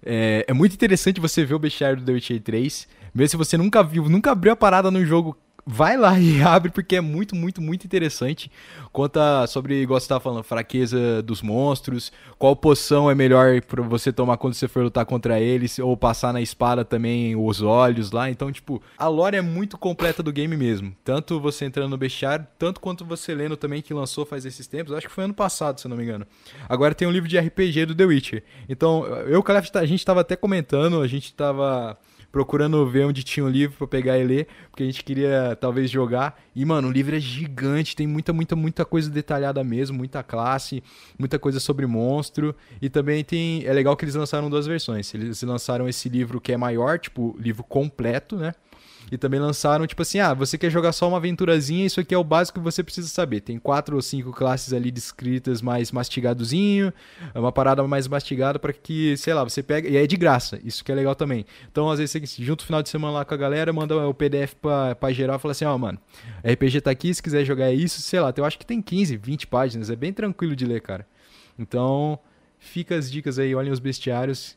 é, é, muito interessante você ver o bestiário do The Witcher 3. Mesmo se você nunca viu, nunca abriu a parada no jogo, vai lá e abre, porque é muito, muito, muito interessante. Conta sobre, igual você estava falando, fraqueza dos monstros, qual poção é melhor para você tomar quando você for lutar contra eles, ou passar na espada também os olhos lá. Então, tipo, a lore é muito completa do game mesmo. Tanto você entrando no bestiário, tanto quanto você lendo também, que lançou faz esses tempos. Acho que foi ano passado, se não me engano. Agora tem um livro de RPG do The Witcher. Então, eu e o Calef, a gente estava até comentando, a gente estava procurando ver onde tinha o um livro para pegar e ler, porque a gente queria talvez jogar. E, mano, o livro é gigante, tem muita, muita, muita coisa detalhada mesmo, muita classe, muita coisa sobre monstro. E também tem. É legal que eles lançaram duas versões. Eles lançaram esse livro que é maior, tipo, livro completo, né? E também lançaram, tipo assim, ah, você quer jogar só uma aventurazinha, isso aqui é o básico que você precisa saber. Tem quatro ou cinco classes ali descritas mais mastigadozinho, é uma parada mais mastigada para que, sei lá, você pega. E é de graça, isso que é legal também. Então, às vezes, você junta o final de semana lá com a galera, manda o PDF pra, pra geral e fala assim, ó, oh, mano, RPG tá aqui, se quiser jogar é isso, sei lá, eu acho que tem 15, 20 páginas, é bem tranquilo de ler, cara. Então, fica as dicas aí, olhem os bestiários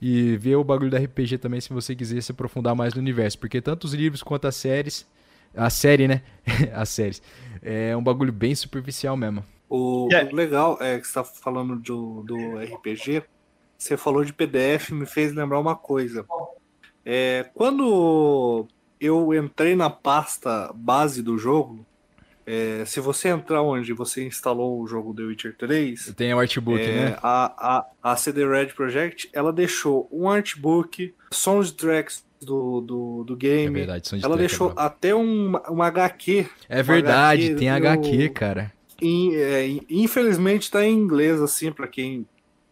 e ver o bagulho da RPG também se você quiser se aprofundar mais no universo, porque tanto os livros quanto as séries, a série, né? as séries. É um bagulho bem superficial mesmo. O, yeah. o legal é que você tá falando do, do RPG, você falou de PDF, me fez lembrar uma coisa. É, quando eu entrei na pasta base do jogo, é, se você entrar onde você instalou o jogo The Witcher 3. Tem o artbook, é, né? A, a, a CD Red Project ela deixou um artbook, soundtracks do, do, do game. É verdade, Ela é deixou é até um, uma HQ. É verdade, HQ tem HQ, cara. In, é, infelizmente tá em inglês, assim, para quem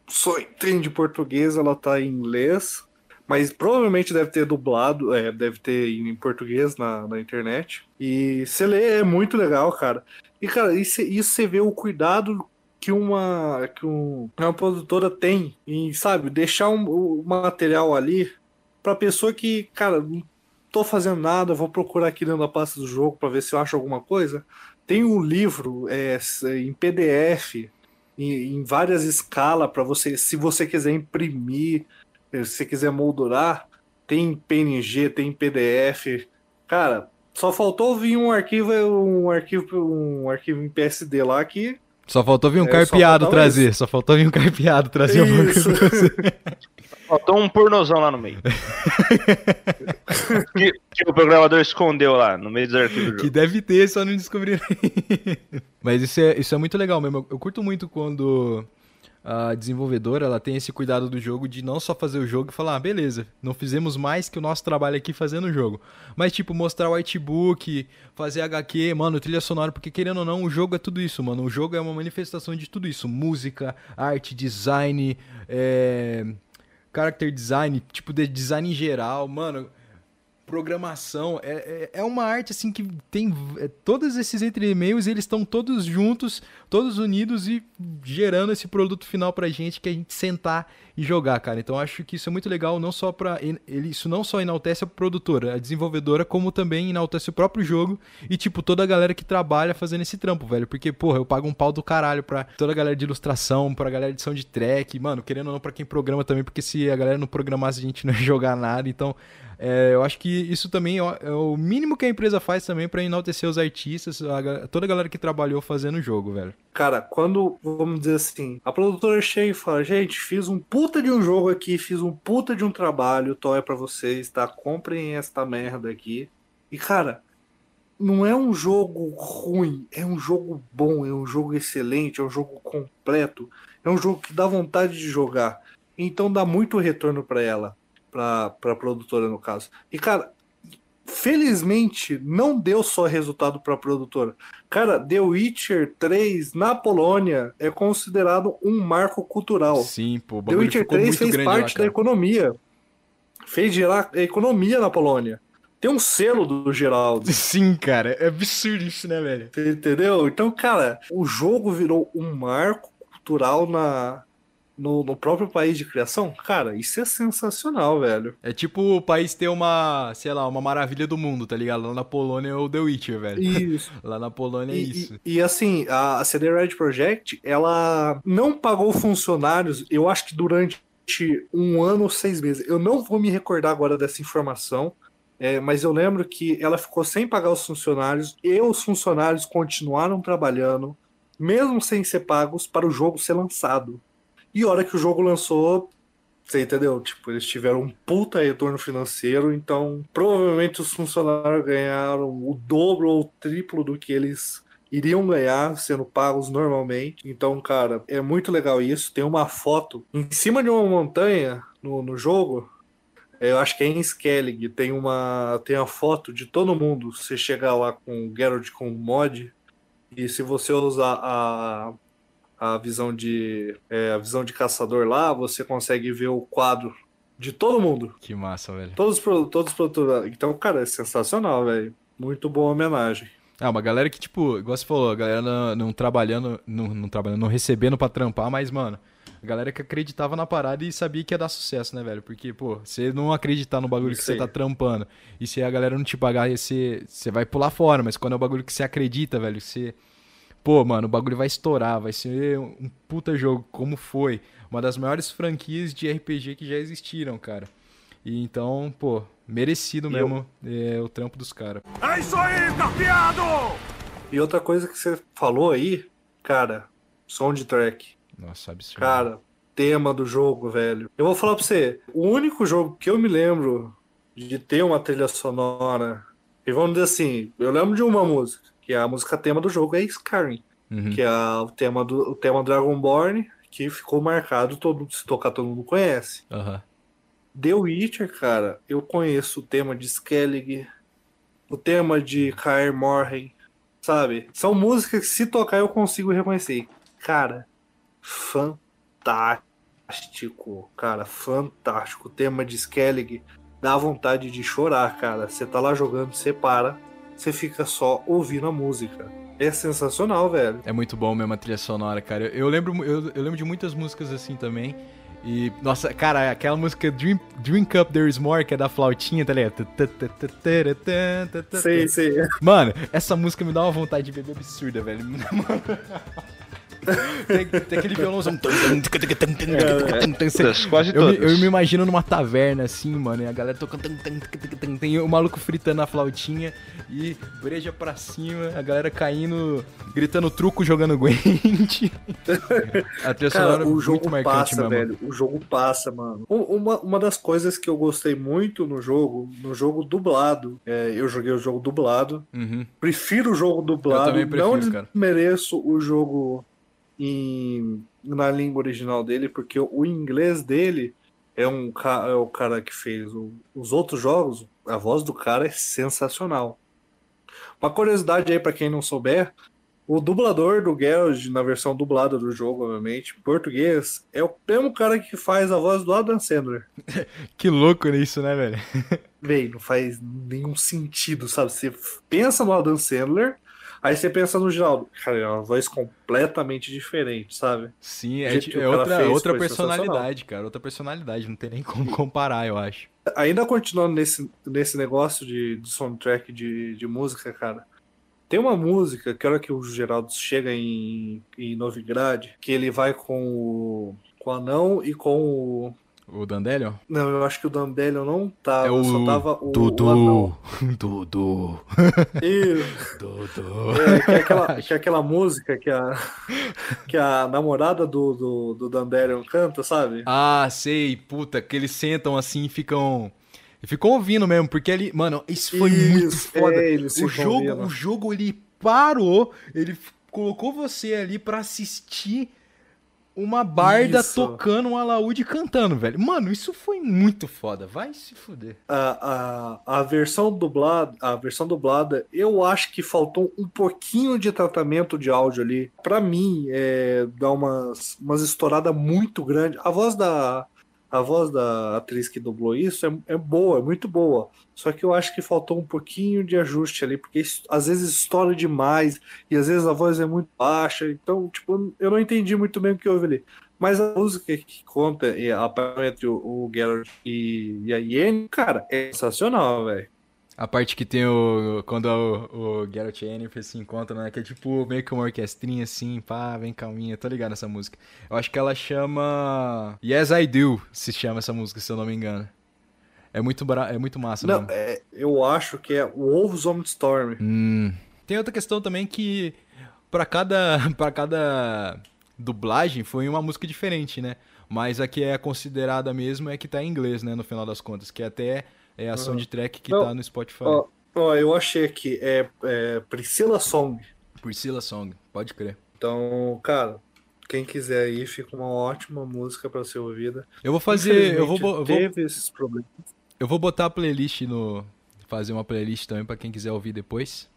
só entende português, ela tá em inglês. Mas provavelmente deve ter dublado, é, deve ter em português na, na internet. E você lê, é muito legal, cara. E, cara, isso, você vê o cuidado que uma, que um, uma produtora tem em, sabe, deixar um, o material ali pra pessoa que, cara, não tô fazendo nada, vou procurar aqui dentro da pasta do jogo para ver se eu acho alguma coisa. Tem um livro é, em PDF, em, em várias escalas, para você, se você quiser imprimir se você quiser moldurar, tem PNG, tem PDF. Cara, só faltou vir um arquivo, um arquivo, um arquivo em PSD lá que. Só faltou vir um é, carpeado trazer. Isso. Só faltou vir um carpeado trazer isso. Faltou um pornozão lá no meio. que, que, o programador escondeu lá, no meio dos arquivos do Que deve ter, só não descobriram. Mas isso é, isso é muito legal mesmo. Eu curto muito quando a desenvolvedora ela tem esse cuidado do jogo de não só fazer o jogo e falar, ah, beleza, não fizemos mais que o nosso trabalho aqui fazendo o jogo. Mas, tipo, mostrar o artbook, fazer HQ, mano, trilha sonora, porque querendo ou não, o jogo é tudo isso, mano. O jogo é uma manifestação de tudo isso: música, arte, design, é... character design, tipo, de design em geral, mano programação. É, é, é, uma arte assim que tem é, todos esses entre-e-mails, eles estão todos juntos, todos unidos e gerando esse produto final pra gente que a gente sentar e jogar, cara. Então acho que isso é muito legal, não só para ele, isso não só enaltece a produtora, a desenvolvedora, como também enaltece o próprio jogo e tipo toda a galera que trabalha fazendo esse trampo, velho. Porque, porra, eu pago um pau do caralho pra toda a galera de ilustração, pra galera de edição de track, mano, querendo ou não pra quem programa também, porque se a galera não programasse a gente não ia jogar nada. Então, é, eu acho que isso também é o mínimo que a empresa faz também para enaltecer os artistas, a, toda a galera que trabalhou fazendo o jogo, velho. Cara, quando, vamos dizer assim, a produtora chega e fala, gente, fiz um puta de um jogo aqui, fiz um puta de um trabalho, tô é pra vocês, tá? Comprem esta merda aqui. E, cara, não é um jogo ruim, é um jogo bom, é um jogo excelente, é um jogo completo, é um jogo que dá vontade de jogar. Então dá muito retorno para ela, para a produtora no caso. E cara, felizmente não deu só resultado para a produtora. Cara, The Witcher 3 na Polônia é considerado um marco cultural. Sim, pô. The Witcher ficou 3 muito fez grande lá, parte da economia. Fez gerar a economia na Polônia. Tem um selo do Geraldo. Sim, cara. É absurdo isso, né, velho? Entendeu? Então, cara, o jogo virou um marco cultural na, no, no próprio país de criação. Cara, isso é sensacional, velho. É tipo o país ter uma, sei lá, uma maravilha do mundo, tá ligado? Lá na Polônia é o The Witcher, velho. Isso. Lá na Polônia é E, isso. e- e, assim, a CD Red Project, ela não pagou funcionários, eu acho que durante um ano ou seis meses. Eu não vou me recordar agora dessa informação, é, mas eu lembro que ela ficou sem pagar os funcionários e os funcionários continuaram trabalhando, mesmo sem ser pagos, para o jogo ser lançado. E a hora que o jogo lançou, você entendeu? Tipo, eles tiveram um puta retorno financeiro, então provavelmente os funcionários ganharam o dobro ou o triplo do que eles iriam ganhar sendo pagos normalmente. Então, cara, é muito legal isso. Tem uma foto em cima de uma montanha no, no jogo. é, Eu acho que é em Skellig. Tem uma, tem uma foto de todo mundo. Você chegar lá com o Geralt com o mod. E se você usar a, a visão de é, a visão de caçador lá, você consegue ver o quadro de todo mundo. Que massa, velho. Todos todos os produtores. Então, cara, é sensacional, velho. Muito boa homenagem. Ah, uma galera que, tipo, igual você falou, a galera não, não trabalhando, não, não trabalhando, não recebendo pra trampar, mas, mano, a galera que acreditava na parada e sabia que ia dar sucesso, né, velho? Porque, pô, você não acreditar no bagulho que Isso você aí. tá trampando e se a galera não te pagar, você, você vai pular fora, mas quando é o bagulho que você acredita, velho, você. Pô, mano, o bagulho vai estourar, vai ser um puta jogo, como foi. Uma das maiores franquias de RPG que já existiram, cara. E então, pô, merecido E eu- mesmo é, o trampo dos caras. É isso aí, carpeado! E outra coisa que você falou aí, cara, soundtrack. Nossa, absurdo. Cara, tema do jogo, velho. Eu vou falar pra você, o único jogo que eu me lembro de ter uma trilha sonora, e vamos dizer assim, eu lembro de uma música, que é a música tema do jogo, é Skyrim, Uhum. que é o tema do o tema Dragonborn, que ficou marcado, todo, se tocar todo mundo conhece. Aham. The Witcher, cara, eu conheço o tema de Skellig, o tema de Kaer Morhen, sabe? São músicas que se tocar eu consigo reconhecer. Cara, fantástico, cara, fantástico. O tema de Skellig dá vontade de chorar, cara. Você tá lá jogando, você para, você fica só ouvindo a música. É sensacional, velho. É muito bom mesmo a trilha sonora, cara. Eu, eu lembro, eu, eu lembro de muitas músicas assim também. E, nossa, cara, aquela música Dream, Dream Cup There Is More, que é da flautinha, tá ligado? Sei, sei. Mano, essa música me dá uma vontade de beber absurda, velho. tem, tem aquele violãozão. Todas, quase Eu me, todas. eu me imagino numa taverna assim, mano, e a galera tocando. Tem o maluco fritando a flautinha e breja pra cima, a galera caindo, gritando truco, jogando Gwent. A trilha sonora Cara, é o muito jogo marcante passa, mesmo. velho. O jogo passa, mano. Uma, uma das coisas que eu gostei muito no jogo, no jogo dublado, é, eu joguei o jogo dublado. Uhum. Prefiro o jogo dublado. também prefiro, não cara. mereço o jogo em, na língua original dele, porque o inglês dele é, um, é o cara que fez o- os outros jogos. A voz do cara é sensacional. Uma curiosidade aí pra quem não souber, o dublador do Geralt, na versão dublada do jogo, obviamente, em português, é o mesmo cara que faz a voz do Adam Sandler. Que louco nisso, né, velho? Véi, não faz nenhum sentido, sabe? Você pensa no Adam Sandler, aí você pensa no Geraldo. Cara, é uma voz completamente diferente, sabe? Sim, é, é outra, fez outra personalidade, cara. Outra personalidade, não tem nem como comparar, eu acho. Ainda continuando nesse, nesse negócio de, de soundtrack de, de música, cara. Tem uma música que a hora que o Geraldo chega em, em Novigrad, que ele vai com o, com o anão e com o. O Dandelion? Não, eu acho que o Dandelion não tava, É o só tava o, o Dudu. anão. Dudu. E, Dudu. é, que, é aquela, que é aquela música que a, que a namorada do, do, do Dandelion canta, sabe? Ah, sei, puta, que eles sentam assim e ficam. Ficou ouvindo mesmo, porque ele. Mano, isso foi muito Isso, foda. é, o, jogo, ouvindo. o jogo, ele parou, ele colocou você ali pra assistir uma barda Isso. tocando um alaúde e cantando, velho. Mano, isso foi muito foda. Vai se fuder. A, a, a versão dublada, a versão dublada, eu acho que faltou um pouquinho de tratamento de áudio ali. Pra mim, é, dá umas, umas estouradas muito grandes. A voz da a voz da atriz que dublou isso é, é boa, é muito boa. Só que eu acho que faltou um pouquinho de ajuste ali, porque às vezes estoura demais e às vezes a voz é muito baixa. Então, tipo, eu não entendi muito bem o que houve ali. Mas a música que conta e a parte entre o, o Geralt e, e a Yen, cara, é sensacional, velho. A parte que tem o. Quando o, o Geralt e Yennefer se encontram, né? Que é tipo meio que uma orquestrinha assim, pá, vem calminha. Tô ligado nessa música. Eu acho que ela chama. Yes I Do, se chama essa música, se eu não me engano. É muito, bra... é muito massa, Não, mano. é, eu acho que é Wolves on Storm. Hum. Tem outra questão também que pra cada para cada dublagem foi uma música diferente, né? Mas a que é considerada mesmo é que tá em inglês, né, no final das contas, que até é a Aham. soundtrack que Não, tá no Spotify. Ó, ó, eu achei aqui, é, é Priscila Song. Priscilla Song, pode crer. Então, cara, quem quiser aí, fica uma ótima música pra ser ouvida. Eu vou fazer, eu vou, eu vou teve esses problemas. eu vou botar a playlist no fazer uma playlist também pra quem quiser ouvir depois.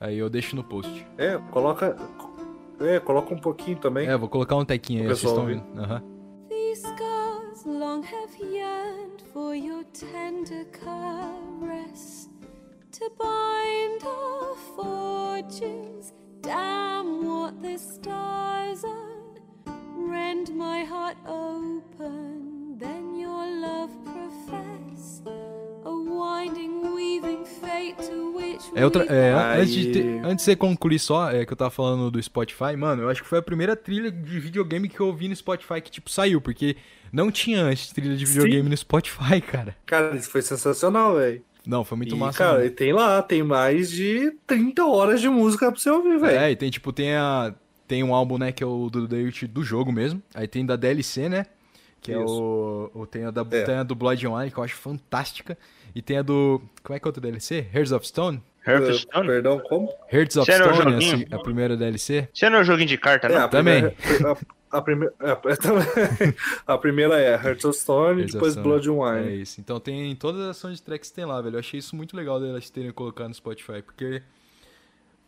Aí eu deixo no post. É, coloca. É, coloca um pouquinho também. É, vou colocar um tequinho aí, vocês estão vendo. Aham. These for your tender caress to bind our fortunes. Damn what the stars are. Rend my heart open, then your love profess. A winding, weaving fate to which É outra, we é, antes, de ter- antes de você concluir só, é que eu tava falando do Spotify, mano, eu acho que foi a primeira trilha de videogame que eu ouvi no Spotify que, tipo, saiu, porque não tinha antes trilha de Sim. videogame no Spotify, cara. Cara, isso foi sensacional, velho. Não, foi muito E, massa. cara, e tem lá, tem mais de 30 horas de música pra você ouvir, velho. É, e tem, tipo, tem a. Tem um álbum, né, que é o do do jogo mesmo. Aí tem da DLC, né? Que é o, o. Tem a, da, É. tem a do Blood Online, que eu acho fantástica. E tem a do. Como é que é outra DLC? Hearts of Stone? Hearthstone? Perdão, como? Hearts of é Stone, assim, a primeira DLC. Você não é um joguinho de carta, É, a Também. primeira- A, a primeira, é, a primeira é Hearts of Stone e Hearts of depois Stone. Blood and É Wine. isso. Então tem todas as soundtracks que tem lá, velho. Eu achei isso muito legal delas terem colocado no Spotify, porque.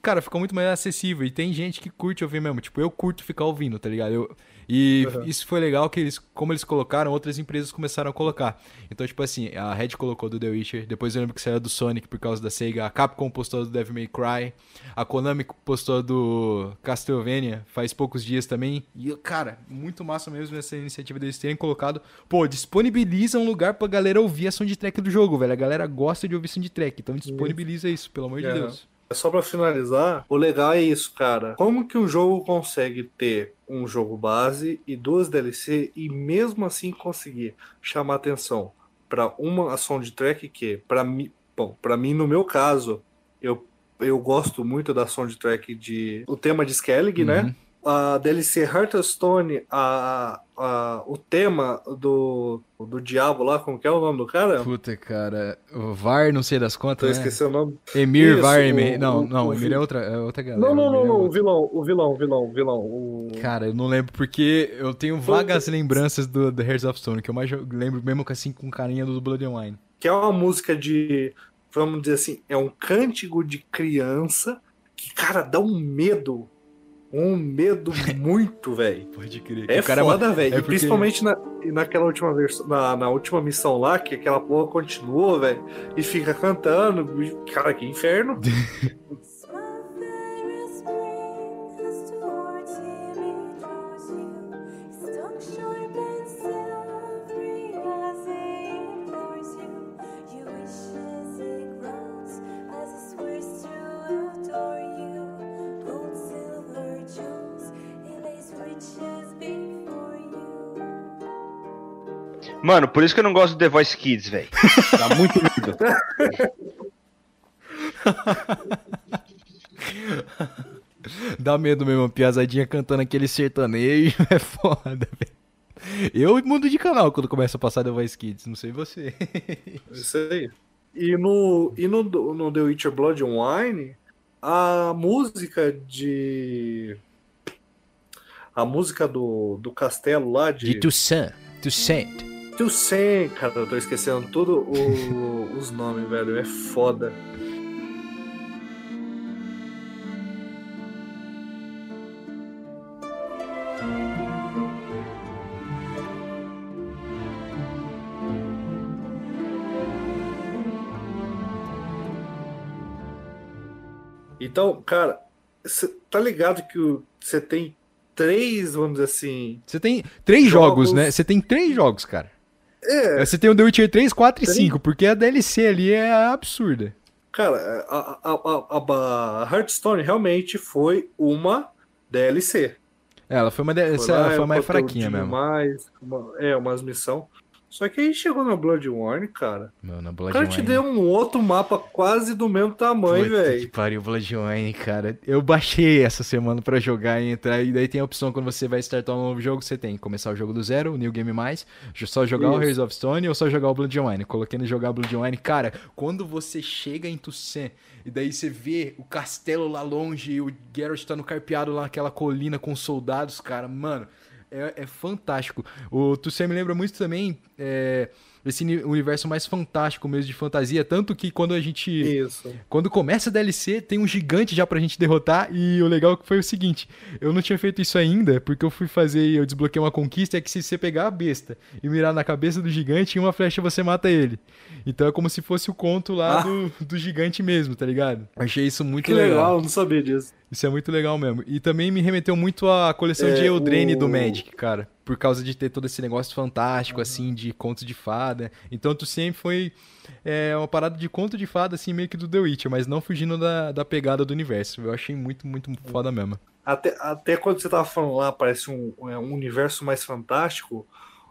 Cara, ficou muito mais acessível. E tem gente que curte ouvir mesmo. Tipo, eu curto ficar ouvindo, tá ligado? Eu- e Uhum. isso foi legal que eles, como eles colocaram, outras empresas começaram a colocar. Então, tipo assim, a Red colocou do The Witcher, depois eu lembro que saiu do Sonic por causa da Sega, a Capcom postou do Devil May Cry, a Konami postou do Castlevania faz poucos dias também. E, cara, muito massa mesmo essa iniciativa deles terem colocado. Pô, disponibiliza um lugar pra galera ouvir a soundtrack do jogo, velho. A galera gosta de ouvir soundtrack, então disponibiliza isso, pelo amor de. Deus. Só pra finalizar, o legal é isso, cara. Como que um jogo consegue ter um jogo base e duas DLC e mesmo assim conseguir chamar atenção pra uma soundtrack que, pra mim, bom, para mim no meu caso, eu eu gosto muito da soundtrack de o tema de Skellig, né? A DLC Hearthstone, a, a, o tema do, do diabo lá, como que é o nome do cara? Puta, cara. O VAR, não sei das contas, né? esquecendo o nome. Emir Isso, VAR, Emir. Não, o- não, o Emir é outra, é outra galera. Não, não, não, é não, o vilão, o vilão, o vilão, o vilão, o... Cara, eu não lembro porque eu tenho vagas lembranças do The Hearts of Stone, que eu mais lembro mesmo assim com carinha do Blood and Wine. que é uma música de, vamos dizer assim, é um cântico de criança que, cara, dá um medo, um medo muito, velho. Pode crer. É O cara foda, velho. é E porque- principalmente na, naquela última versão, na, na última missão lá, que aquela porra continua, velho, e fica cantando. Cara, que inferno. Mano, por isso que eu não gosto do The Voice Kids, velho. Dá muito medo. Dá medo mesmo, piazadinha cantando aquele sertanejo. É foda, velho. Eu mudo de canal quando começa a passar The Voice Kids, não sei você. Isso aí. E no, e no, no The Witcher Blood and Wine, a música de. A música do, do castelo lá de. De Toussaint. Toussaint. Toussaint, cara, eu tô esquecendo todos os nomes, velho. É foda. Então, cara, você tá ligado que você tem três, vamos dizer assim. Você tem três jogos, Jogos. né? Você tem três jogos, cara. É, Você tem o The Witcher 3, 4 e Três. 5, porque a DLC ali é absurda. cara, a, a, a, a Hearthstone realmente foi uma DLC. É, Ela foi uma, de... essa lá, foi mais conteúdinho fraquinha mesmo. Mais, uma- é, umas missão. Só que aí chegou na Bloodborne, cara. Meu, na O Blood cara te deu um outro mapa quase do mesmo tamanho, Puta que velho. pariu, Bloodwine, cara. Eu baixei essa semana pra jogar e entrar. E daí tem a opção quando você vai startar um novo jogo, você tem que começar o jogo do zero, o New Game Mais, só jogar o Isso. Heroes of Stone ou só jogar o Bloodwine. Coloquei no jogar Bloodwine. Cara, quando você chega em Toussaint e daí você vê o castelo lá longe e o Geralt tá no carpeado lá naquela colina com os soldados, cara, mano. É, é fantástico. O Toussaint me lembra muito também é, esse uni- universo mais fantástico mesmo de fantasia. Tanto que quando a gente Isso. quando começa a DLC, tem um gigante já pra gente derrotar. E o legal foi o seguinte: eu não tinha feito isso ainda, porque eu fui fazer e eu desbloqueei uma conquista. É que se você pegar a besta e mirar na cabeça do gigante, em uma flecha você mata ele. Então é como se fosse o conto lá Ah. do, do gigante mesmo, tá ligado? Achei isso muito Que legal, não sabia disso. Isso é muito legal mesmo. E também me remeteu muito à coleção de É, Eldraine do o- Magic, cara. Por causa de ter todo esse negócio fantástico, assim, de contos de fada. Então tu sempre foi é, uma parada de conto de fada, assim, meio que do The Witcher, mas não fugindo da, da pegada do universo. Eu achei muito, muito foda mesmo. Até, até quando você tava falando lá, parece um, é, um universo mais fantástico.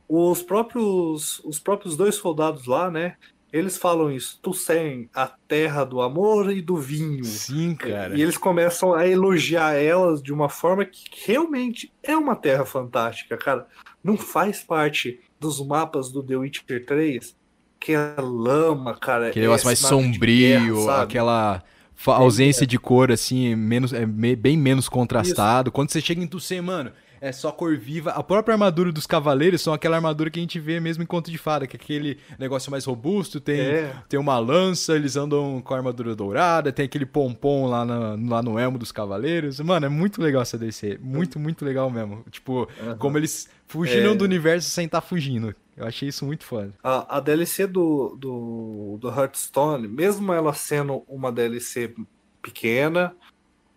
Os próprios, os próprios dois soldados lá, né? Eles falam isso. Toussaint, a terra do amor e do vinho. Sim, cara. E eles começam a elogiar elas de uma forma que realmente é uma terra fantástica, cara. Não faz parte dos mapas do The Witcher 3, que é lama, cara. Aquele é negócio mais sombrio, guerra, aquela ausência de cor, assim, menos, é bem menos contrastado. Quando você chega em Toussaint, mano, é só cor viva. A própria armadura dos cavaleiros são aquela armadura que a gente vê mesmo em Conto de Fada, que é aquele negócio mais robusto, tem, É. tem uma lança, eles andam com a armadura dourada, tem aquele pompom lá, na- lá no elmo dos cavaleiros. Mano, é muito legal essa DC. Muito, muito legal mesmo. Tipo, como eles fugiram É. do universo sem estar fugindo. Eu achei isso muito foda. A, a DLC do, do, do Hearthstone, mesmo ela sendo uma DLC pequena,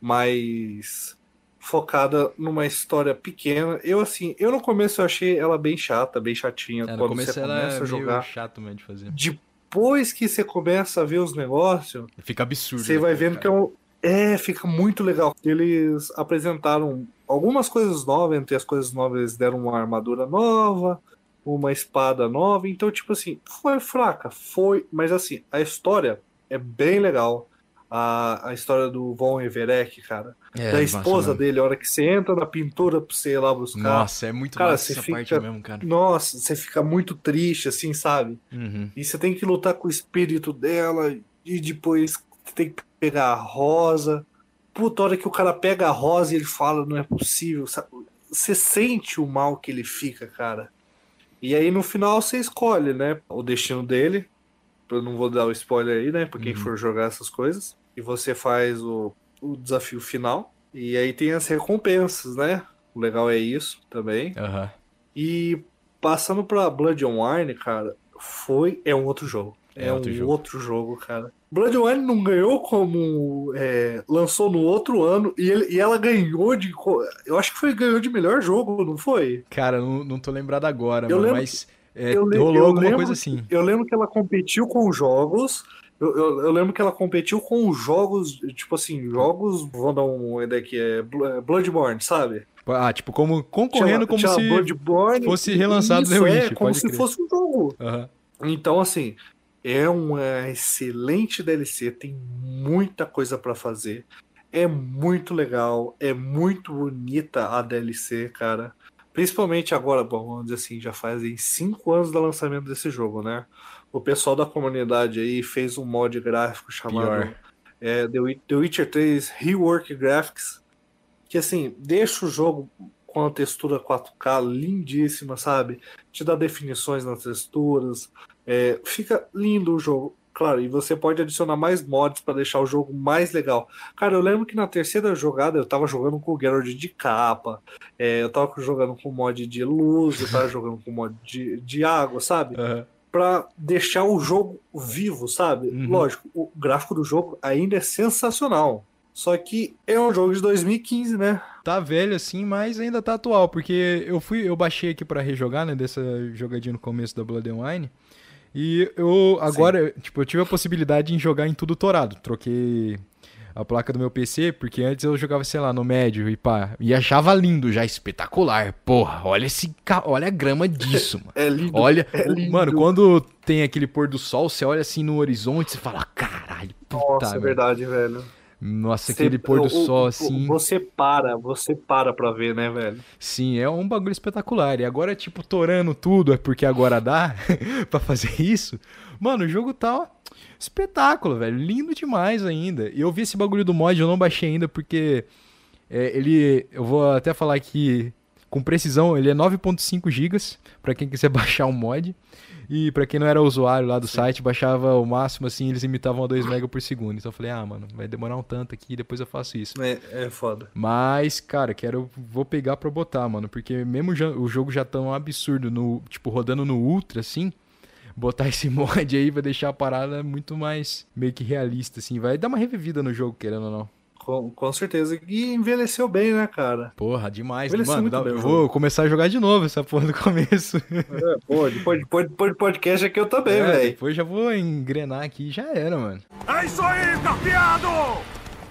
mas focada numa história pequena, eu assim, eu no começo eu achei ela bem chata, bem chatinha, É, quando você ela começa é a jogar. chato mesmo de fazer. Depois que você começa a ver os negócios, Fica absurdo. você vai vendo que é um. É, fica muito legal. Eles apresentaram algumas coisas novas, entre as coisas novas eles deram uma armadura nova, uma espada nova, então tipo assim, foi fraca, foi, mas assim, a história é bem legal. A, a história do Von Everett, cara, é, da esposa dele, a hora que você entra na pintura pra você ir lá buscar. Nossa, é muito Cara, massa essa fica- parte mesmo, cara. Nossa, você fica muito triste, assim, sabe? Uhum. E você tem que lutar com o espírito dela e depois você tem que pegar a rosa. Puta, a hora que o cara pega a rosa e ele fala, não é possível. sabe? Você sente o mal que ele fica, cara. E aí no final você escolhe, né? O destino dele. Eu não vou dar o spoiler aí, né? Pra quem Uhum. for jogar essas coisas. E você faz o, o desafio final. E aí tem as recompensas, né? O legal é isso também. Aham. E passando pra Blood and Wine, cara, foi. É um outro jogo. É É, outro um jogo. outro jogo, cara. Blood and Wine não ganhou como. é, lançou no outro ano e, ele- e ela ganhou de. Eu acho que foi ganhou de melhor jogo, não foi? Cara, não, não tô lembrado agora, Eu mano, lembro- mas é, eu rolou eu alguma lembro coisa assim. Eu lembro que ela competiu com jogos. Eu, eu- eu lembro que ela competiu com jogos, tipo assim, jogos. Vou dar um ideia aqui, é é Bloodborne, sabe? Ah, tipo, como concorrendo Tinha- como tinha se... Bloodborne, fosse relançado isso, The Witcher, é, como se crer. fosse um jogo. Aham. Então, assim, é uma excelente DLC, tem muita coisa pra fazer. É muito legal, é muito bonita a DLC, cara. Principalmente agora, bom, vamos dizer assim, já fazem cinco anos do lançamento desse jogo, né? O pessoal da comunidade aí fez um mod gráfico chamado é, The Witcher 3 Rework Graphics, que assim, deixa o jogo com a textura 4K lindíssima, sabe? Te dá definições nas texturas, é, fica lindo o jogo. Claro, e você pode adicionar mais mods para deixar o jogo mais legal. Cara, eu lembro que na terceira jogada eu tava jogando com o Geralt de capa, é, eu tava jogando com mod de luz, eu tava jogando com mod de, de água, sabe? Aham. Pra deixar o jogo vivo, sabe? Uhum. Lógico, o gráfico do jogo ainda é sensacional. Só que é um jogo de 2015, né? Tá velho assim, mas ainda tá atual, porque eu fui, eu baixei aqui pra rejogar, né, dessa jogadinha no começo da Blood and Wine. E eu agora, tipo, eu tive a possibilidade de jogar em tudo torado. Troquei a placa do meu PC, porque antes eu jogava, sei lá, no médio e pá, e achava lindo já, espetacular. Porra, olha esse, olha a grama disso, mano. É lindo. Olha, é lindo. mano, quando tem aquele pôr do sol, você olha assim no horizonte, você fala, caralho, puta, Nossa, é verdade, velho. Nossa, Você- aquele pôr do o- o- sol o- assim. Você para, você para pra ver, né, velho? Sim, é um bagulho espetacular. E agora, tipo, torando tudo, é porque agora dá pra fazer isso. Mano, o jogo tá ó, espetáculo, velho. Lindo demais ainda. E eu vi esse bagulho do mod, eu não baixei ainda, porque é, ele. Eu vou até falar que, com precisão, ele é 9.5 GB pra quem quiser baixar um mod. E pra quem não era usuário lá do site, baixava o máximo, assim, eles imitavam a 2 MB por segundo. Então eu falei, ah, mano, vai demorar um tanto aqui, depois eu faço isso. É, é foda. Mas, cara, quero vou pegar pra botar, mano, porque mesmo já- o jogo já tão absurdo no, tipo, rodando no ultra assim, botar esse mod aí vai deixar a parada muito mais meio que realista assim, vai dar uma revivida no jogo, querendo ou não. Com, com certeza. E envelheceu bem, né, cara? Porra, demais, Envelheceu mano. muito dá- bem vou começar a jogar de novo essa porra do começo. É, pô, depois, depois, depois do podcast aqui eu também, É, velho. depois já vou engrenar aqui e já era, mano. É isso aí, carpeado!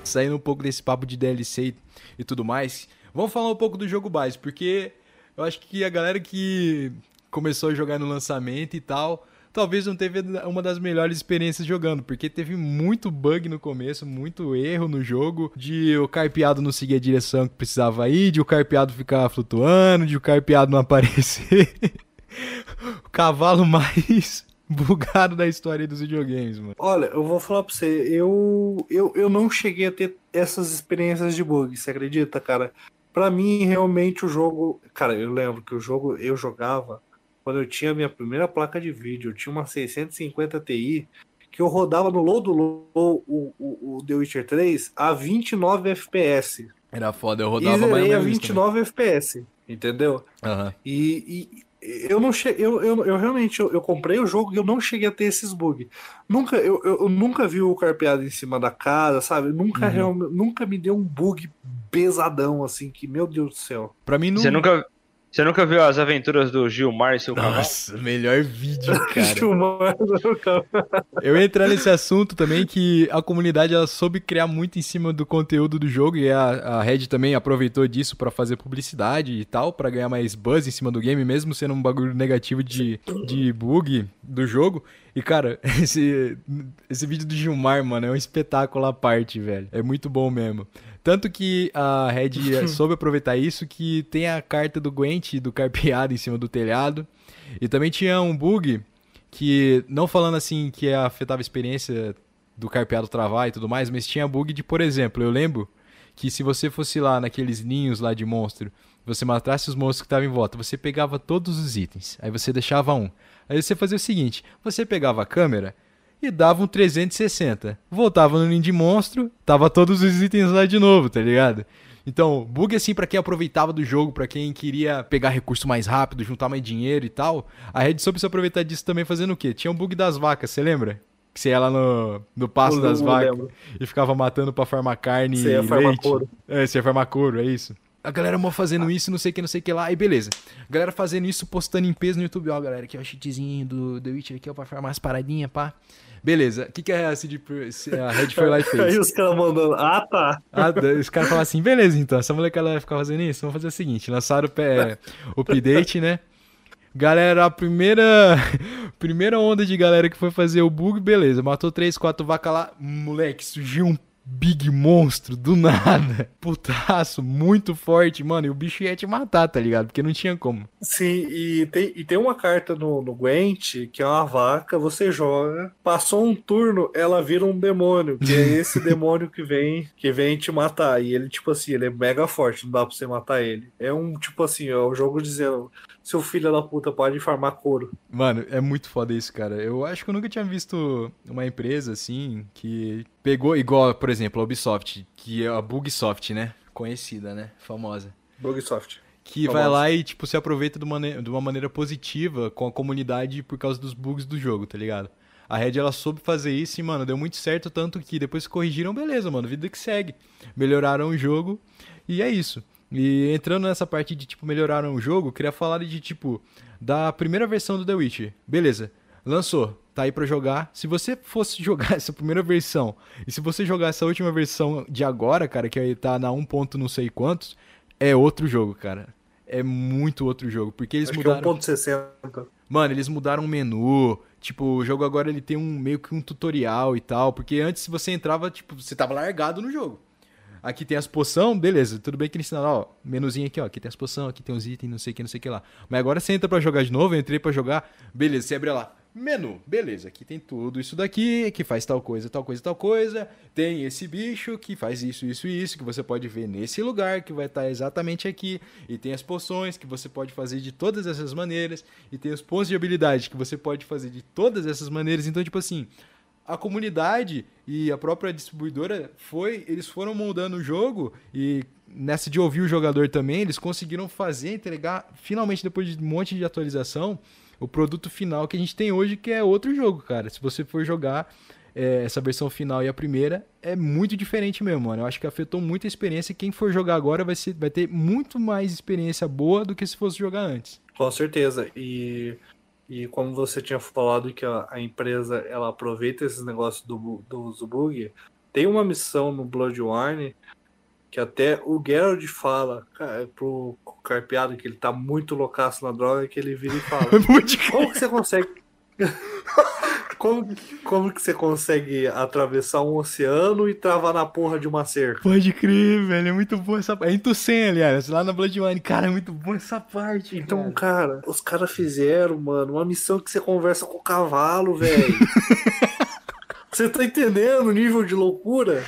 saindo um pouco desse papo de DLC e, e tudo mais, vamos falar um pouco do jogo base, porque eu acho que a galera que começou a jogar no lançamento e tal, talvez não teve uma das melhores experiências jogando, porque teve muito bug no começo, muito erro no jogo, de o carpeado não seguir a direção que precisava ir, de o carpeado ficar flutuando, de o carpeado não aparecer. o cavalo mais bugado da história dos videogames, mano. Olha, eu vou falar pra você, eu, eu, eu não cheguei a ter essas experiências de bug, você acredita, cara? Pra mim, realmente, o jogo. Cara, eu lembro que o jogo eu jogava quando eu tinha minha primeira placa de vídeo, eu tinha uma 650 Ti, que eu rodava no low do low o, o, o The Witcher 3 a 29 FPS. Era foda, eu E rodava mais zerei ou a menos isso 29 FPS, entendeu? Aham. E, e eu não cheguei, eu, eu, eu realmente eu, eu comprei o jogo e eu não cheguei a ter esses bugs. Nunca, eu, eu, eu nunca vi o carpeado em cima da casa, sabe? Nunca, Uhum. real- nunca me deu um bug pesadão assim, que meu Deus do céu. Pra mim não. Você nunca, você nunca viu as aventuras do Gilmar e seu cavalo? Nossa, melhor vídeo, cara. Filmando no carro. Eu ia entrar nesse assunto também que a comunidade ela soube criar muito em cima do conteúdo do jogo e a, a Red também aproveitou disso pra fazer publicidade e tal, pra ganhar mais buzz em cima do game, mesmo sendo um bagulho negativo de, de bug do jogo. E cara, esse, esse vídeo do Gilmar, mano, é um espetáculo à parte, velho. É muito bom mesmo. Tanto que a Red soube aproveitar isso que tem a carta do Gwent do carpeado em cima do telhado. E também tinha um bug que, não falando assim que afetava a experiência do carpeado travar e tudo mais, mas tinha bug de, por exemplo, eu lembro que se você fosse lá naqueles ninhos lá de monstro, você matasse os monstros que estavam em volta, você pegava todos os itens, aí você deixava um. Aí você fazia o seguinte, você pegava a câmera e dava um 360, voltava no de monstro, tava todos os itens lá de novo, tá ligado? Então, bug assim pra quem aproveitava do jogo, pra quem queria pegar recurso mais rápido, juntar mais dinheiro e tal. A Red soube se aproveitar disso também fazendo o quê? Tinha um bug das vacas, você lembra? Que você ia lá no, no passo das vacas lembro. e ficava matando pra farmar carne Você ia e farmar leite. couro. É, você ia farmar couro, é isso. A galera mó fazendo isso, não sei o que, não sei o que lá, e beleza. A galera fazendo isso, postando em peso no YouTube, ó, galera, aqui é o cheatzinho do The Witcher aqui, ó, pra farmar as paradinhas, pá. Beleza, o que, que a, CD, a Red foi lá e fez? Aí os caras mandando, ah tá. Ah, os caras falaram assim, beleza então, essa molecada vai ficar fazendo isso, vamos fazer o seguinte, lançaram o pé- o update, né? Galera, a primeira primeira onda de galera que foi fazer o bug, beleza, matou 3, 4 vacas lá, moleque, surgiu um big monstro do nada. Putaço, muito forte, mano. E o bicho ia te matar, tá ligado? Porque não tinha como. Sim, e tem, e tem uma carta no, no Gwent que é uma vaca, você joga, passou um turno, ela vira um demônio, que é esse demônio que vem que vem te matar. E ele, tipo assim, ele é mega forte, não dá pra você matar ele. É um, tipo assim, ó, o jogo dizendo, seu filho da puta pode farmar couro. Mano, é muito foda isso, cara. Eu acho que eu nunca tinha visto uma empresa assim que pegou, igual, por exemplo, a Ubisoft, que é a Bugsoft, né? Conhecida, né? Famosa. Bugsoft. Que Famosa. vai lá e, tipo, se aproveita de uma, de uma maneira positiva com a comunidade por causa dos bugs do jogo, tá ligado? A Red, ela soube fazer isso e, mano, deu muito certo, tanto que depois corrigiram, beleza, mano, vida que segue. Melhoraram o jogo e é isso. E entrando nessa parte de, tipo, melhoraram o jogo, queria falar de, tipo, da primeira versão do The Witcher. Beleza, lançou, tá aí pra jogar. Se você fosse jogar essa primeira versão, e se você jogar essa última versão de agora, cara, que aí tá na 1 ponto não sei quantos, é outro jogo, cara. É muito outro jogo, porque eles Acho que é mudaram... 1.60. Mano, eles mudaram o menu. Tipo, o jogo agora ele tem um meio que um tutorial e tal. Porque antes, se você entrava, tipo, você tava largado no jogo. Aqui tem as poção, beleza. Tudo bem que eles ensinaram, ó, menuzinho aqui, ó. Aqui tem as poção, aqui tem os itens, não sei o que, não sei o que lá. Mas agora você entra pra jogar de novo, eu entrei pra jogar, beleza, você abre lá. Menu, beleza, aqui tem tudo isso daqui, que faz tal coisa, tal coisa, tal coisa. Tem esse bicho que faz isso, isso e isso, que você pode ver nesse lugar, que vai estar exatamente aqui. E tem as poções que você pode fazer de todas essas maneiras. E tem os pontos de habilidade que você pode fazer de todas essas maneiras. Então, tipo assim, a comunidade e a própria distribuidora foi, eles foram moldando o jogo e nessa de ouvir o jogador também, eles conseguiram fazer, entregar finalmente depois de um monte de atualização, o produto final que a gente tem hoje, que é outro jogo, cara. Se você for jogar é, essa versão final e a primeira, é muito diferente mesmo, mano. Eu acho que afetou muito a experiência. e Quem for jogar agora vai, ser, vai ter muito mais experiência boa do que se fosse jogar antes. Com certeza. E, e como você tinha falado que a, a empresa ela aproveita esses negócios do, do, do bug, tem uma missão no Bloodborne que até o Geralt fala cara, pro Carpeado que ele tá muito loucaço na droga, que ele vira e fala: Como que você consegue. Como, como que você consegue atravessar um oceano e travar na porra de uma cerca? Pode crer, velho. É muito bom essa parte. É em Tucson, aliás, lá na Bloodline. Cara, é muito bom essa parte. Então, cara. cara, os caras fizeram, mano, uma missão que você conversa com o cavalo, velho. Você tá entendendo o nível de loucura?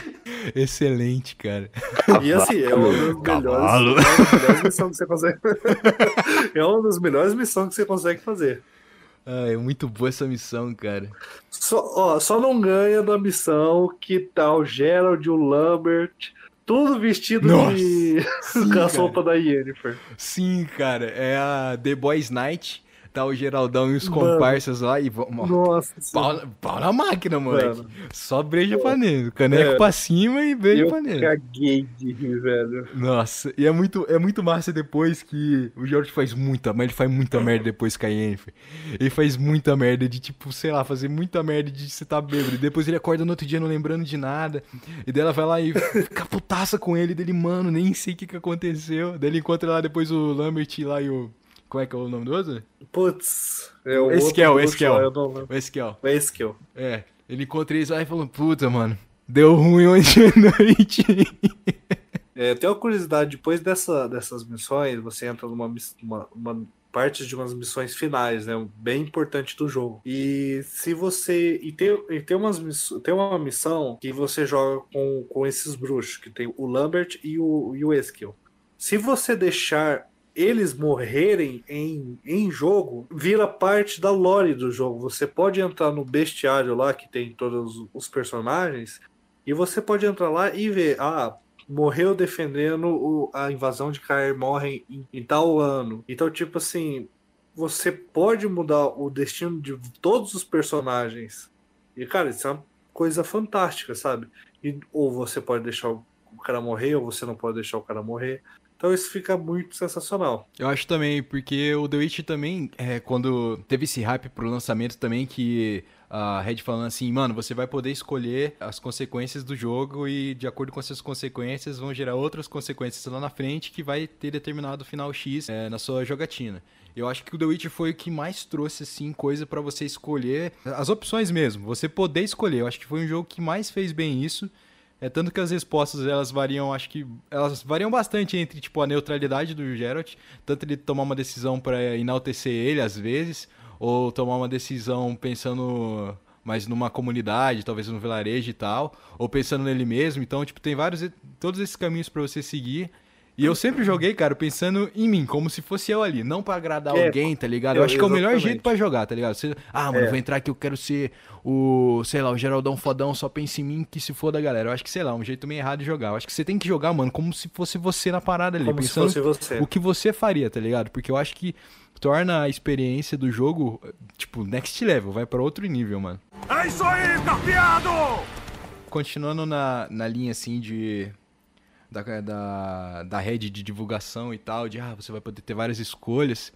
Excelente, cara. E assim, é uma das melhores, é melhores missões que você consegue. é uma das melhores missões que você consegue fazer. Ah, é muito boa essa missão, cara. Só, ó, só não ganha da missão que tá o Gerald e o Lambert, tudo vestido Nossa, de sim, com a roupa da Yennefer. Sim, cara. É a The Boys Night. Tá o Geraldão e os Mano. comparsas lá e vamos. Nossa Pau, pau na máquina, moleque. Mano. Só breja pra nele. Caneco É. pra cima e breja eu pra nele. caguei de rir, velho. Nossa, e é muito, é muito massa depois que o George faz muita, mas ele faz muita merda depois com a Yennefer. Ele faz muita merda de, tipo, sei lá, fazer muita merda de você tá bêbado. E depois ele acorda no outro dia não lembrando de nada. E daí ela vai lá e fica putaça com ele. Dele, mano, nem sei o que, que aconteceu. Daí ele encontra lá depois o Lambert lá e o... Como é que é o nome do outro? Putz, é o Esquel, outro Esquel. lá, eu não lembro. O Esquiel. É Esquel. É, ele encontra eles lá e falou, puta, mano, deu ruim hoje à noite. É, tem uma curiosidade, depois dessa, dessas missões, você entra numa uma, uma parte de umas missões finais, né? Bem importante do jogo. E se você. E tem, e tem, umas, miss- tem uma missão que você joga com, com esses bruxos, que tem o Lambert e o, e o Eskel. Se você deixar eles morrerem em, em jogo, vira parte da lore do jogo. Você pode entrar no bestiário lá, que tem todos os personagens, e você pode entrar lá e ver, ah, morreu defendendo o- a invasão de Caer morre em, em tal ano. Então, tipo assim, você pode mudar o destino de todos os personagens. E, cara, isso é uma coisa fantástica, sabe? E, ou você pode deixar o cara morrer, ou você não pode deixar o cara morrer. Então isso fica muito sensacional. Eu acho também, porque o The Witch também, é, quando teve esse hype pro lançamento também, que a Red falando assim, mano, você vai poder escolher as consequências do jogo e de acordo com essas consequências vão gerar outras consequências lá na frente que vai ter determinado final X é, na sua jogatina. Eu acho que o The Witch foi o que mais trouxe, assim, coisa pra você escolher. As opções mesmo, você poder escolher. Eu acho que foi um jogo que mais fez bem isso. É tanto que as respostas elas variam, acho que elas variam bastante entre tipo a neutralidade do Geralt, tanto ele tomar uma decisão para enaltecer ele às vezes, ou tomar uma decisão pensando mais numa comunidade, talvez no vilarejo e tal, ou pensando nele mesmo. Então, tipo, tem vários todos esses caminhos para você seguir. E eu sempre joguei, cara, pensando em mim, como se fosse eu ali, não pra agradar É, alguém, tá ligado? Eu, eu- acho que é o melhor jeito pra jogar, tá ligado? Você, ah, mano, É. vou entrar aqui, eu quero ser o, sei lá, o Geraldão fodão, só pensa em mim que se foda, galera. Eu acho que, sei lá, um jeito meio errado de jogar. Eu acho que você tem que jogar, mano, como se fosse você na parada ali, Como se pensando fosse você. o que você faria, tá ligado? Porque eu acho que torna a experiência do jogo, tipo, next level, vai pra outro nível, mano. É isso aí, carpeado! Continuando na, na linha, assim, de... Da, da, da rede de divulgação e tal, de, ah, você vai poder ter várias escolhas.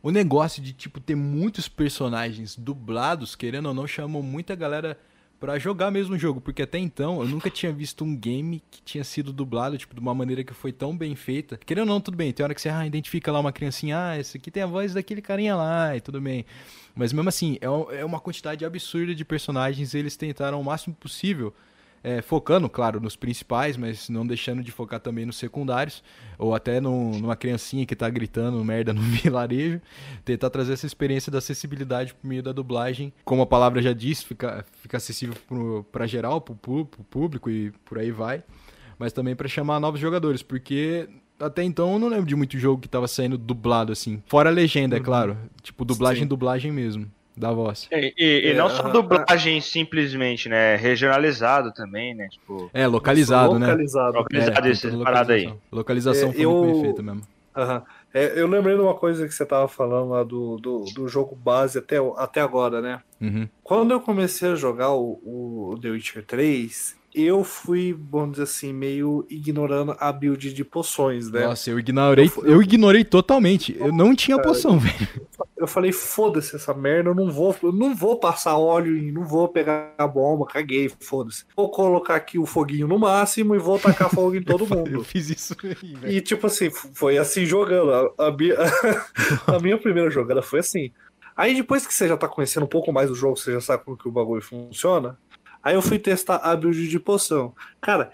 O negócio de, tipo, ter muitos personagens dublados, querendo ou não, chamou muita galera pra jogar mesmo o jogo. Porque até então, eu nunca tinha visto um game que tinha sido dublado, tipo, de uma maneira que foi tão bem feita. Querendo ou não, tudo bem. Tem hora que você, ah, identifica lá uma criancinha, ah, esse aqui tem a voz daquele carinha lá, e tudo bem. Mas mesmo assim, é, é uma quantidade absurda de personagens, eles tentaram o máximo possível é, focando, claro, nos principais, mas não deixando de focar também nos secundários, ou até numa criancinha que tá gritando merda no vilarejo, tentar trazer essa experiência da acessibilidade por meio da dublagem, como a palavra já disse, fica, fica acessível pro, pra geral, pro, pu- pro público e por aí vai, mas também pra chamar novos jogadores, porque até então eu não lembro de muito jogo que tava saindo dublado assim, fora a legenda, é claro, tipo dublagem, Sim. dublagem mesmo, da voz. E, e- e não É, só aham. dublagem simplesmente, né? Regionalizado também, né? Tipo, É, localizado, né? Localizado. localizado É, toda parada aí. localização. É, foi muito bem feita mesmo. Aham. É, eu lembrei de uma coisa que você tava falando lá do, do, do jogo base até, até agora, né? Uhum. Quando eu comecei a jogar o, o The Witcher 3, eu fui, vamos dizer assim, meio ignorando a build de poções, né? Nossa, eu ignorei, Eu eu ignorei totalmente. Eu não tinha poção, velho. Eu falei, foda-se essa merda, eu não vou, eu não vou passar óleo e não vou pegar a bomba, caguei, foda-se. Vou colocar aqui o foguinho no máximo e vou tacar fogo em todo Eu mundo. fiz isso aí, velho. E tipo assim, foi assim jogando. A, a minha, a minha primeira jogada foi assim. Aí depois que você já tá conhecendo um pouco mais do jogo, você já sabe como que o bagulho funciona. Aí eu fui testar a build de poção. Cara,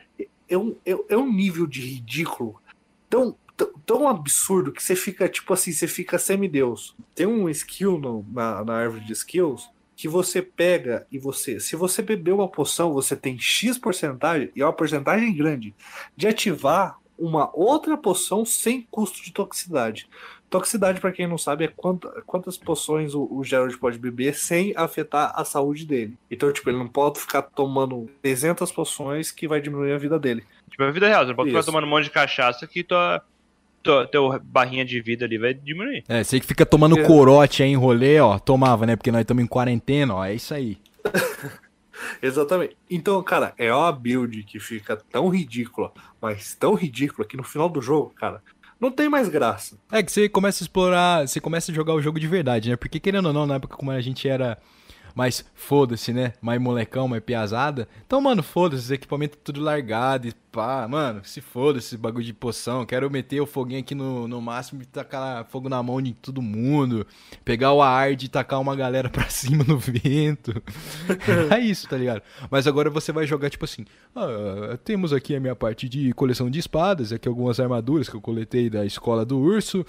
é um, é, é um nível de ridículo tão, tão, tão absurdo que você fica, tipo assim, você fica semideus. Tem um skill no- na, na árvore de skills que você pega e você, se você beber uma poção, você tem X porcentagem, e é uma porcentagem grande, de ativar uma outra poção sem custo de toxicidade. Toxicidade, pra quem não sabe, é quanta- quantas poções o, o Gerald pode beber sem afetar a saúde dele. Então, tipo, ele não pode ficar tomando 300 poções que vai diminuir a vida dele. Tipo, é a vida real. Você não pode ficar Isso. tomando um monte de cachaça que tua, tua, teu barrinha de vida ali vai diminuir. É, você que fica tomando É. corote aí em rolê, ó, tomava, né? Porque nós estamos em quarentena, ó, é isso aí. Exatamente. Então, cara, é uma build que fica tão ridícula, mas tão ridícula que no final do jogo, cara, não tem mais graça. É que você começa a explorar, você começa a jogar o jogo de verdade, né? Porque querendo ou não, na época como a gente era mais foda-se, né? Mais molecão, mais piazada. Então, mano, foda-se, os equipamentos tudo largado e pá, mano, se foda esse bagulho de poção. Quero meter o foguinho aqui no, no máximo e tacar fogo na mão de todo mundo. Pegar o Ard e tacar uma galera pra cima no vento. é isso, tá ligado? Mas agora você vai jogar tipo assim: ah, temos aqui a minha parte de coleção de espadas, aqui algumas armaduras que eu coletei da escola do urso.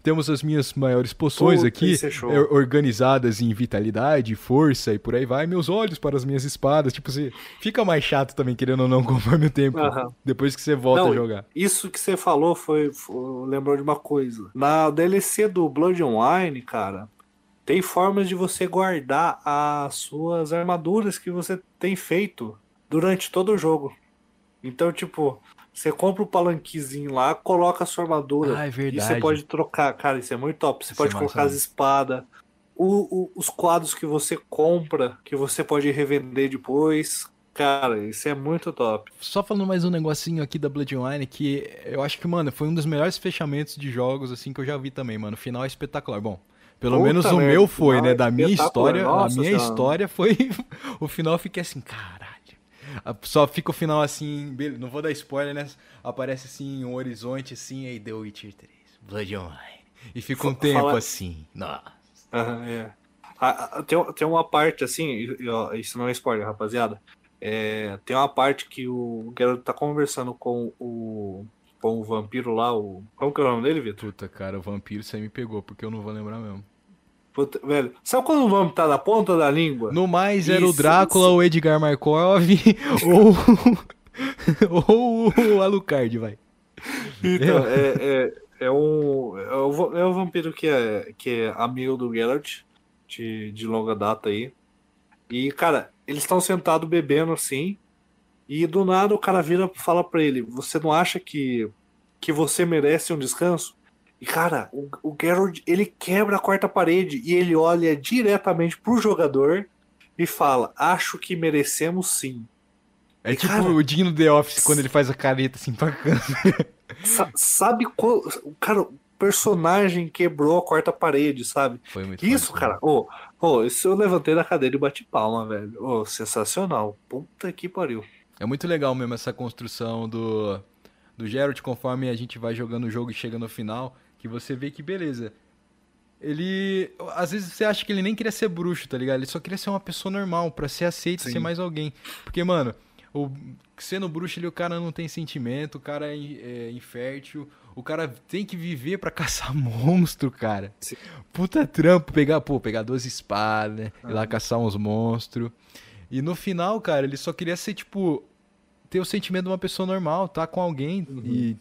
Temos as minhas maiores poções Puta, aqui, é organizadas em vitalidade, força e por aí vai. Meus olhos para as minhas espadas. Tipo, você fica mais chato também, querendo ou não, conforme o tempo. Aham. Depois que você volta Não, a jogar. Isso que você falou foi, foi- lembrou de uma coisa. Na DLC do Blood Online, cara, tem formas de você guardar as suas armaduras que você tem feito durante todo o jogo. Então, tipo, você compra o palanquezinho lá, coloca a sua armadura. Ah, é E verdade. você pode trocar, cara, isso é muito top. Você Isso pode é colocar as espadas, o- o- os quadros que você compra, que você pode revender depois. Cara, isso é muito top. Só falando mais um negocinho aqui da Bloodline, que eu acho que, mano, foi um dos melhores fechamentos de jogos, assim, que eu já vi também, mano. O final é espetacular. Bom, pelo Puta menos o meu foi, final né? é Da minha história, a Nossa minha Senhora. história foi... o final eu fiquei assim, caralho. A- Só fica o final assim, não vou dar spoiler, né? Aparece assim, um horizonte assim, aí The Witcher 3, Blood Online. E fica um Fa- tempo fala- assim, nossa. Aham, é. Ah, tem, tem uma parte assim, isso não é spoiler, rapaziada. é, tem uma parte que o Geralt tá conversando com o, com o vampiro lá, o. Como que é o nome dele, Vitor? Puta, cara, o vampiro você me pegou, porque eu não vou lembrar mesmo. Puta, velho, sabe quando o nome tá na ponta da língua? No mais, era o Isso, Drácula, isso. o Edgar Markov ou, ou o Alucard, vai. Então, é, é, é, um, é, va- é vampiro que é, que é amigo do Geralt, de, de longa data aí. E, cara, eles estão sentados bebendo assim, e do nada o cara vira e fala pra ele: Você não acha que, que você merece um descanso? E, cara, o, o Geralt, ele quebra a quarta parede e ele olha diretamente pro jogador e fala: Acho que merecemos sim. É E, tipo cara, o Dino The Office, quando ele faz a careta assim pra câmera. Sa- sabe qual. Cara, o personagem quebrou a quarta parede, sabe? Foi muito Isso, forte, cara. Ô, ô, isso eu levantei da cadeira e bati palma, velho. Ô, sensacional. Puta que pariu. É muito legal mesmo essa construção do, do Geralt conforme a gente vai jogando o jogo e chega no final, que você vê que beleza. Ele. Às vezes você acha que ele nem queria ser bruxo, tá ligado? Ele só queria ser uma pessoa normal, pra ser aceito, Sim. ser mais alguém. Porque, mano, o, sendo bruxo, ele, o cara não tem sentimento, o cara é, é infértil, o cara tem que viver pra caçar monstro, cara. Sim. Puta trampo, pegar, pô, pegar duas espadas, né? Ir lá caçar uns monstros. E no final, cara, ele só queria ser, tipo, ter o sentimento de uma pessoa normal, tá com alguém e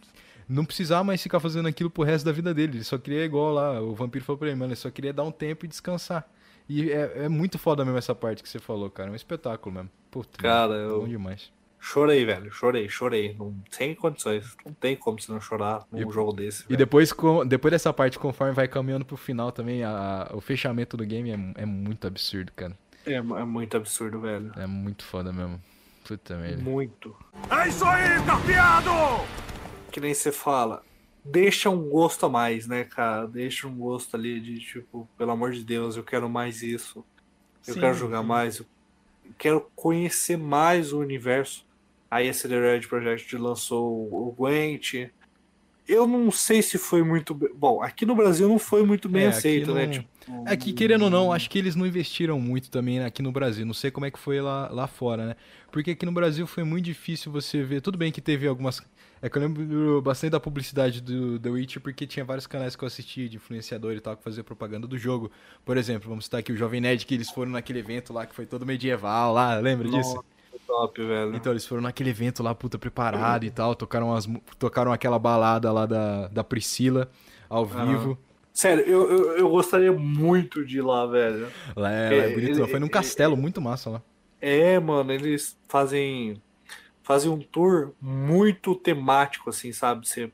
não precisar mais ficar fazendo aquilo pro resto da vida dele. Ele só queria igual lá, o vampiro falou pra ele, mano, ele só queria dar um tempo e descansar. E é, é muito foda mesmo essa parte que você falou, cara. É um espetáculo mesmo. Puta, Cara, mano, eu- bom demais. Chorei, velho. Chorei, chorei. Não tem condições. Não tem como você não chorar num E- jogo desse. E velho. depois, com- depois dessa parte, conforme vai caminhando pro final também, a- o fechamento do game é, é muito absurdo, cara. É, é muito absurdo, velho. É muito foda mesmo. Puta merda. Muito. É isso aí, carpeado! Que nem você fala. Deixa um gosto a mais, né, cara? Deixa um gosto ali de tipo, pelo amor de Deus, eu quero mais isso. Eu Sim, quero jogar mais. Eu quero conhecer mais o universo. Aí a Red Project lançou o Gwent. Eu não sei se foi muito bem. Bom, aqui no Brasil não foi muito bem É, aqui aceito, né? não- Tipo, É que, querendo ou não, acho que eles não investiram muito também aqui no Brasil. Não sei como é que foi lá, lá fora, né? Porque aqui no Brasil foi muito difícil você ver. Tudo bem que teve algumas. É que eu lembro bastante da publicidade do The Witcher, porque tinha vários canais que eu assistia de influenciador e tal, que fazia propaganda do jogo. Por exemplo, vamos citar aqui o Jovem Nerd, que eles foram naquele evento lá que foi todo medieval lá, lembra disso? Nossa, top, velho. Então, eles foram naquele evento lá, puta, preparado e tal, tocaram, as, tocaram aquela balada lá da, da Priscila ao vivo. Sério, eu, eu, eu gostaria muito de ir lá, velho. Lá é, lá é É, bonito, ele- lá. foi num castelo muito massa lá. É, mano, eles fazem fazem um tour muito temático, assim, sabe? Você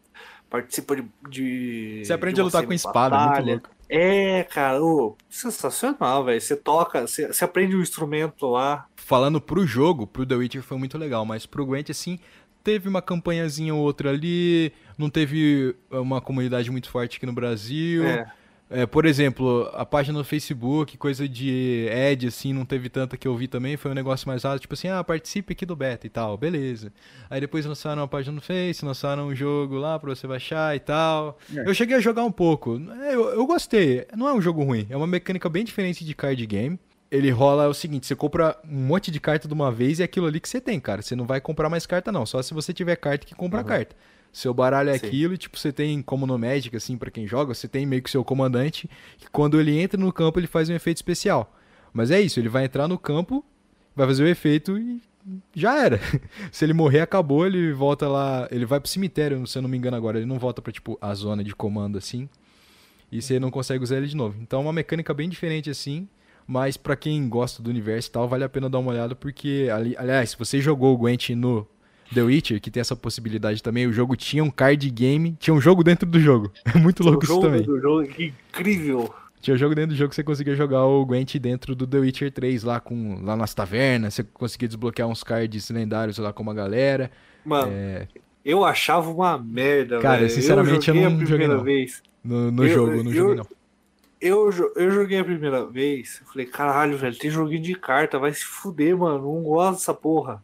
participa de. de Você aprende de a lutar com espada, muito batalha. louco. É, cara, ô, sensacional, velho. Você toca, você, você aprende um instrumento lá. Falando pro jogo, pro The Witcher foi muito legal, mas pro Gwent, assim, teve uma campanhazinha ou outra ali, não teve uma comunidade muito forte aqui no Brasil. É. É, por exemplo, a página no Facebook, coisa de ad, assim, não teve tanta que eu vi também, foi um negócio mais rápido, tipo assim, ah, participe aqui do beta e tal, beleza. Aí depois lançaram a página no Face, lançaram um jogo lá pra você baixar e tal. É. Eu cheguei a jogar um pouco, É, eu, eu gostei, não é um jogo ruim, é uma mecânica bem diferente de card game. Ele rola o seguinte, você compra um monte de carta de uma vez e é aquilo ali que você tem, cara. Você não vai comprar mais carta não, só se você tiver carta que compra carta. Seu baralho é Sim. aquilo e, tipo, você tem, como no Magic, assim, pra quem joga, você tem meio que seu comandante, que quando ele entra no campo, ele faz um efeito especial. Mas é isso, ele vai entrar no campo, vai fazer o efeito e já era. Se ele morrer, acabou, ele volta lá, ele vai pro cemitério, se eu não me engano agora, ele não volta pra, tipo, a zona de comando, assim, e você não consegue usar ele de novo. Então é uma mecânica bem diferente, assim, mas pra quem gosta do universo e tal, vale a pena dar uma olhada, porque, ali, aliás, se você jogou o Gwent no The Witcher, que tem essa possibilidade também, o jogo tinha um card game, tinha um jogo dentro do jogo. É muito louco isso jogo também. do jogo, que incrível. Tinha um jogo dentro do jogo que você conseguia jogar o Gwent dentro do The Witcher 3, lá, com, lá nas tavernas, você conseguia desbloquear uns cards lendários lá com uma galera. Mano, É, eu achava uma merda, Cara, velho. sinceramente, eu joguei não a joguei, primeira não. vez. no no Eu- jogo, eu não eu- joguei não. Eu, eu joguei a primeira vez, eu falei, caralho, velho, tem joguinho de carta, vai se fuder, mano, não gosto dessa porra.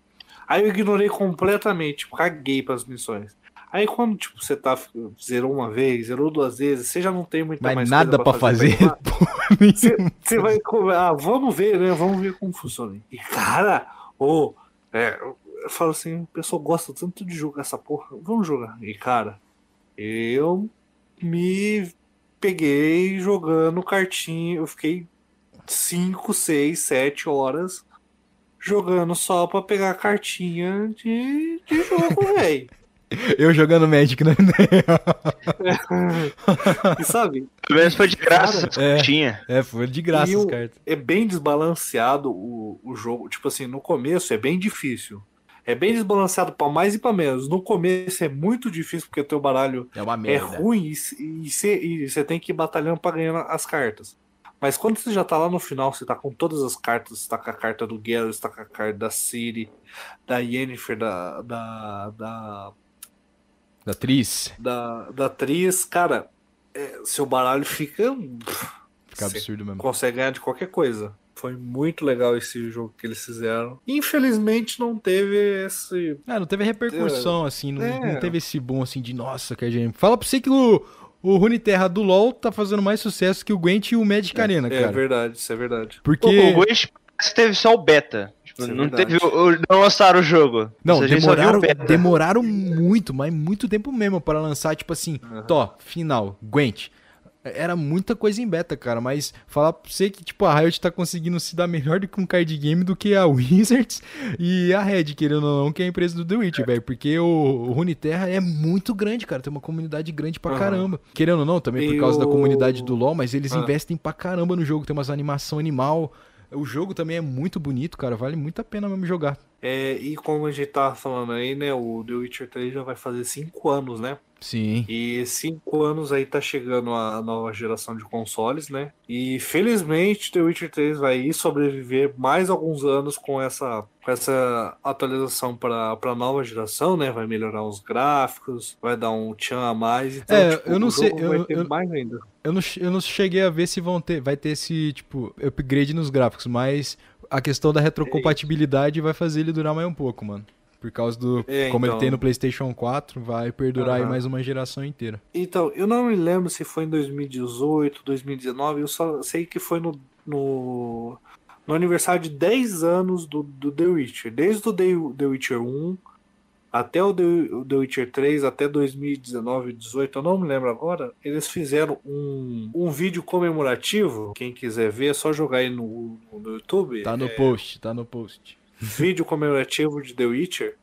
Aí eu ignorei completamente, tipo, caguei pras missões. Aí quando, tipo, você tá, zerou uma vez, zerou duas vezes, você já não tem muita Mas mais nada pra fazer. pra Você, vai, ah, vamos ver, né, vamos ver como funciona. E cara, ô, É, eu, eu falo assim, o pessoal gosta tanto de jogar essa porra, vamos jogar. E cara, eu me peguei jogando cartinha, eu fiquei 5, 6, 7 horas jogando só pra pegar cartinha de, de jogo, velho. Eu jogando Magic, né? E sabe, Pelo menos foi de graça Cara, essa é. É, foi de graça E as o- cartas. é bem desbalanceado o, o jogo. Tipo assim, no começo é bem difícil. É bem desbalanceado pra mais e pra menos. No começo é muito difícil porque o teu baralho É uma é ruim e e você e você tem que ir batalhando pra ganhar as cartas. Mas quando você já tá lá no final, você tá com todas as cartas, você tá com a carta do Geralt, você tá com a carta da Ciri, da Yennefer, da, da, da, Da atriz. da, da Tris, cara, é, seu baralho fica. Fica absurdo mesmo. consegue ganhar de qualquer coisa. Foi muito legal esse jogo que eles fizeram. Infelizmente não teve esse. Ah, não teve repercussão, assim, não, É. não teve esse boom, assim, de nossa, que a gente... Fala pra você que o, o Runeterra do LoL tá fazendo mais sucesso que o Gwent e o Magic Arena, é cara. verdade, isso é verdade. Porque... O que teve só o beta. Tipo, é não verdade. teve o, o- não lançaram o jogo. Não, demoraram, demoraram muito, mas muito tempo mesmo para lançar, tipo assim, tó, final, Gwent. Era muita coisa em beta, cara, mas falar pra você que, tipo, a Riot tá conseguindo se dar melhor do que um card game do que a Wizards e a Red, querendo ou não, que é a empresa do The Witcher, velho, porque o, o Runeterra é muito grande, cara, tem uma comunidade grande pra Aham. caramba. Querendo ou não, também por E causa da o- comunidade do LoL, mas eles Ah. investem pra caramba no jogo, tem umas animação animal. O jogo também é muito bonito, cara, vale muito a pena mesmo jogar. É, e como a gente tava falando aí, né? O The Witcher 3 já vai fazer 5 anos, né? Sim. E 5 anos aí tá chegando a nova geração de consoles, né? E felizmente The Witcher 3 vai ir sobreviver mais alguns anos com essa, com essa atualização para a nova geração, né? Vai melhorar os gráficos, vai dar um tchan a mais. Então, É, tipo, eu não sei, eu- eu- mais ainda. Eu não, eu não cheguei a ver se vão ter, vai ter esse, tipo, upgrade nos gráficos, mas a questão da retrocompatibilidade vai fazer ele durar mais um pouco, mano. Por causa do. É, como ele então. tem no PlayStation 4, vai perdurar aí Aham. mais uma geração inteira. Então, eu não me lembro se foi em 2018, 2019, eu só sei que foi no, no, no aniversário de 10 anos do, do The Witcher. Desde o The, The Witcher 1 até o The, o The Witcher 3, até 2019, 18, eu não me lembro agora, eles fizeram um, um vídeo comemorativo. Quem quiser ver, é só jogar aí no, no YouTube. Tá no É, post, tá no post. Vídeo comemorativo de The Witcher.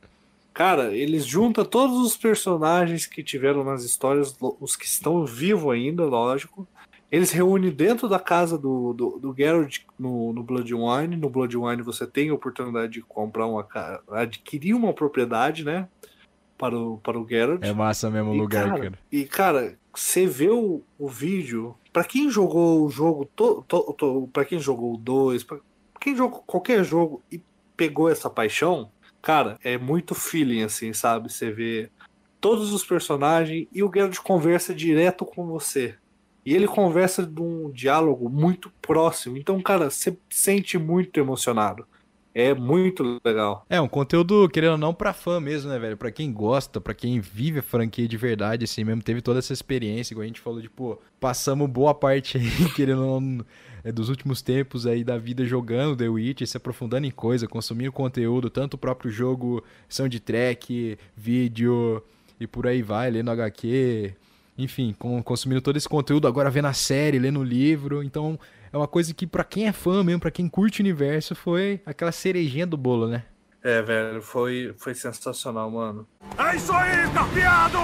Cara, eles juntam todos os personagens que tiveram nas histórias, os que estão vivos ainda, lógico. Eles reúnem dentro da casa do, do, do Geralt no, no Blood Wine. No Blood Wine você tem a oportunidade de comprar uma adquirir uma propriedade, né? Para o, para o Geralt. É massa mesmo o lugar, cara, cara. E, cara, você vê o, o vídeo. Pra quem jogou o jogo, to, to, to, pra quem jogou o 2, pra quem jogou qualquer jogo e pegou essa paixão, cara, é muito feeling, assim, sabe? Você vê todos os personagens e o Geralt conversa direto com você. E ele conversa de um diálogo muito próximo. Então, cara, você sente muito emocionado. É muito legal. É, um conteúdo, querendo ou não, pra fã mesmo, né, velho? Pra quem gosta, pra quem vive a franquia de verdade, assim mesmo, teve toda essa experiência, igual a gente falou de, pô, passamos boa parte aí, querendo ou não, é, dos últimos tempos aí da vida jogando The Witch, se aprofundando em coisa, consumindo conteúdo, tanto o próprio jogo, soundtrack, vídeo e por aí vai, lendo HQ, enfim, com- consumindo todo esse conteúdo, agora vendo a série, lendo o livro, então é uma coisa que pra quem é fã mesmo, pra quem curte o universo, foi aquela cerejinha do bolo, né? É, velho, foi, foi sensacional, mano. É isso aí, carpeado!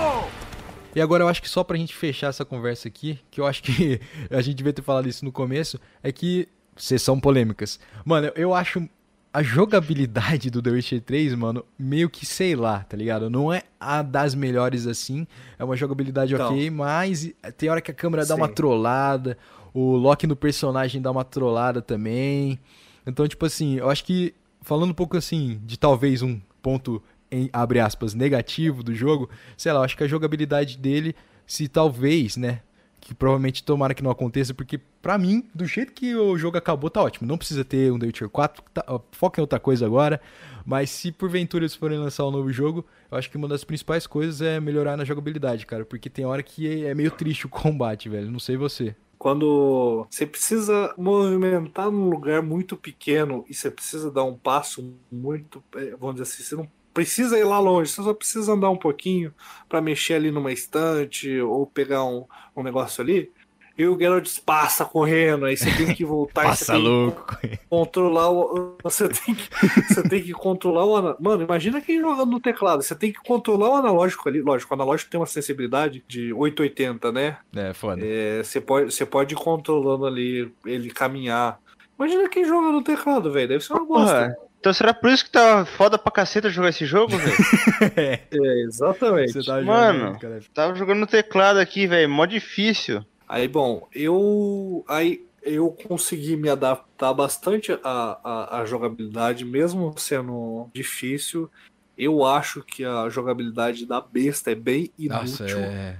E agora eu acho que só pra gente fechar essa conversa aqui, que eu acho que a gente devia ter falado isso no começo, é que são polêmicas. Mano, eu acho a jogabilidade do The Witcher 3, mano, meio que sei lá, tá ligado? Não é a das melhores assim, é uma jogabilidade Então. ok, mas tem hora que a câmera dá uma Sim. trollada, o lock no personagem dá uma trollada também. Então, tipo assim, eu acho que falando um pouco assim de talvez um ponto em abre aspas negativo do jogo, sei lá, eu acho que a jogabilidade dele, se talvez, né, que provavelmente tomara que não aconteça, porque pra mim, do jeito que o jogo acabou, tá ótimo. Não precisa ter um The Witcher 4, tá, foca em outra coisa agora. Mas se porventura eles forem lançar um novo jogo, eu acho que uma das principais coisas é melhorar na jogabilidade, cara. Porque tem hora que é meio triste o combate, velho. Não sei você. Quando você precisa movimentar num lugar muito pequeno e você precisa dar um passo muito, eh, vamos dizer assim, você não precisa ir lá longe, você só precisa andar um pouquinho para mexer ali numa estante ou pegar um, um negócio ali. E o Geralt passa correndo, aí você tem que voltar e você Passa tem que louco. controlar o. Você tem que, você tem que controlar o. ana- Mano, imagina quem joga no teclado. Você tem que controlar o analógico ali. Lógico, o analógico tem uma sensibilidade de 880, né? É, foda. É, você, pode, você pode ir controlando ali, ele caminhar. Imagina quem joga no teclado, velho. Deve ser uma bosta. Porra, então será por isso que tá foda pra caceta jogar esse jogo, velho? É, É, exatamente. você tá Mano. jogando. Tava jogando no teclado aqui, velho, mó difícil. Aí, bom, eu. Aí eu consegui me adaptar bastante à, à, à jogabilidade, mesmo sendo difícil. Eu acho que a jogabilidade da besta é bem Nossa, inútil. é.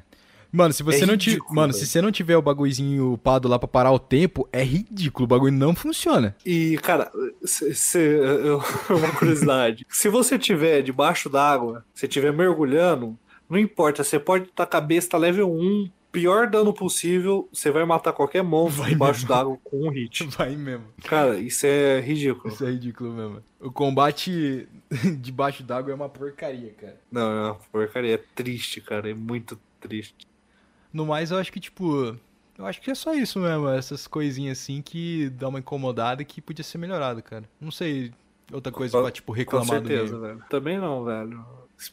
Mano, se você É não tiver. Mano, velho. se você não tiver o bagulhozinho upado lá pra parar o tempo, é ridículo. O bagulho não funciona. E, cara, se, se- eu- uma curiosidade. se você tiver debaixo d'água, se estiver mergulhando, não importa, você pode estar com a besta level 1, pior dano possível, você vai matar qualquer monstro Vai debaixo d'água com um hit. Vai mesmo. Cara, isso é ridículo. Isso é ridículo mesmo. O combate debaixo d'água é uma porcaria, cara. Não, é uma porcaria. É triste, cara. É muito triste. No mais, eu acho que, tipo. Eu acho que é só isso mesmo. Essas coisinhas assim que dá uma incomodada que podia ser melhorado, cara. Não sei outra coisa Com- pra, tipo, Com reclamar do certeza, game. velho. Também não, velho.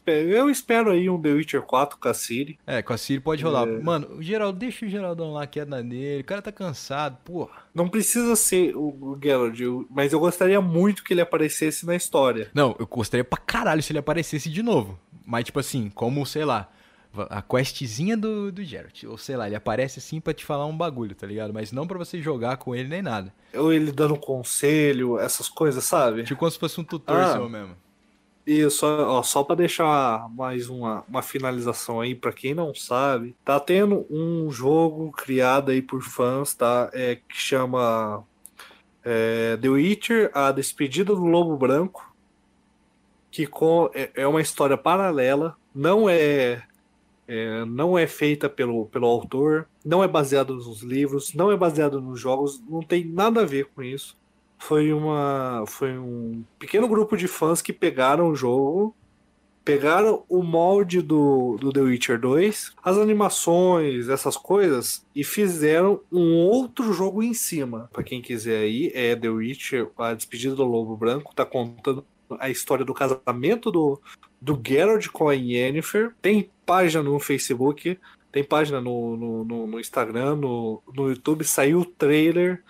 Eu espero aí um The Witcher 4 com a Siri. É, com a Siri pode rolar. É. Mano, o Geraldo, deixa o Geraldão lá queda nele. O cara tá cansado, porra. Não precisa ser o o Geralt, mas eu gostaria muito que ele aparecesse na história. Não, eu gostaria pra caralho se ele aparecesse de novo. Mas, tipo assim, como, sei lá, a questzinha do, do Geralt. Ou sei lá, ele aparece assim pra te falar um bagulho, tá ligado? Mas não pra você jogar com ele nem nada. Ou ele dando conselho, essas coisas, sabe? Tipo como se fosse um tutor Ah. seu mesmo. Só, ó, só para deixar mais uma, uma finalização aí pra quem não sabe, tá tendo um jogo criado aí por fãs, tá? É, que chama é, The Witcher, A Despedida do Lobo Branco, que com, é, é uma história paralela, não é, é, não é feita pelo, pelo autor, não é baseado nos livros, não é baseado nos jogos, não tem nada a ver com isso foi uma foi um pequeno grupo de fãs que pegaram o jogo, pegaram o molde do, do The Witcher 2, as animações, essas coisas e fizeram um outro jogo em cima. Pra quem quiser aí, é The Witcher, a despedida do Lobo Branco, tá contando a história do casamento do do Geralt com a Yennefer. Tem página no Facebook, tem página no, no, no, no Instagram, no, no YouTube, saiu o trailer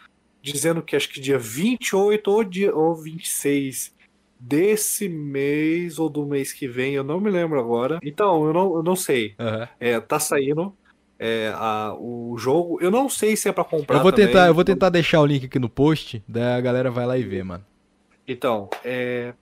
dizendo que acho que dia 28 ou, dia, ou 26 desse mês ou do mês que vem, eu não me lembro agora. Então, eu não, eu não sei. Aham. É, tá saindo é, a, o jogo. Eu não sei se é pra comprar. Eu vou também. tentar, eu vou tentar deixar o link aqui no post, daí a galera vai lá e vê, mano. Então, é.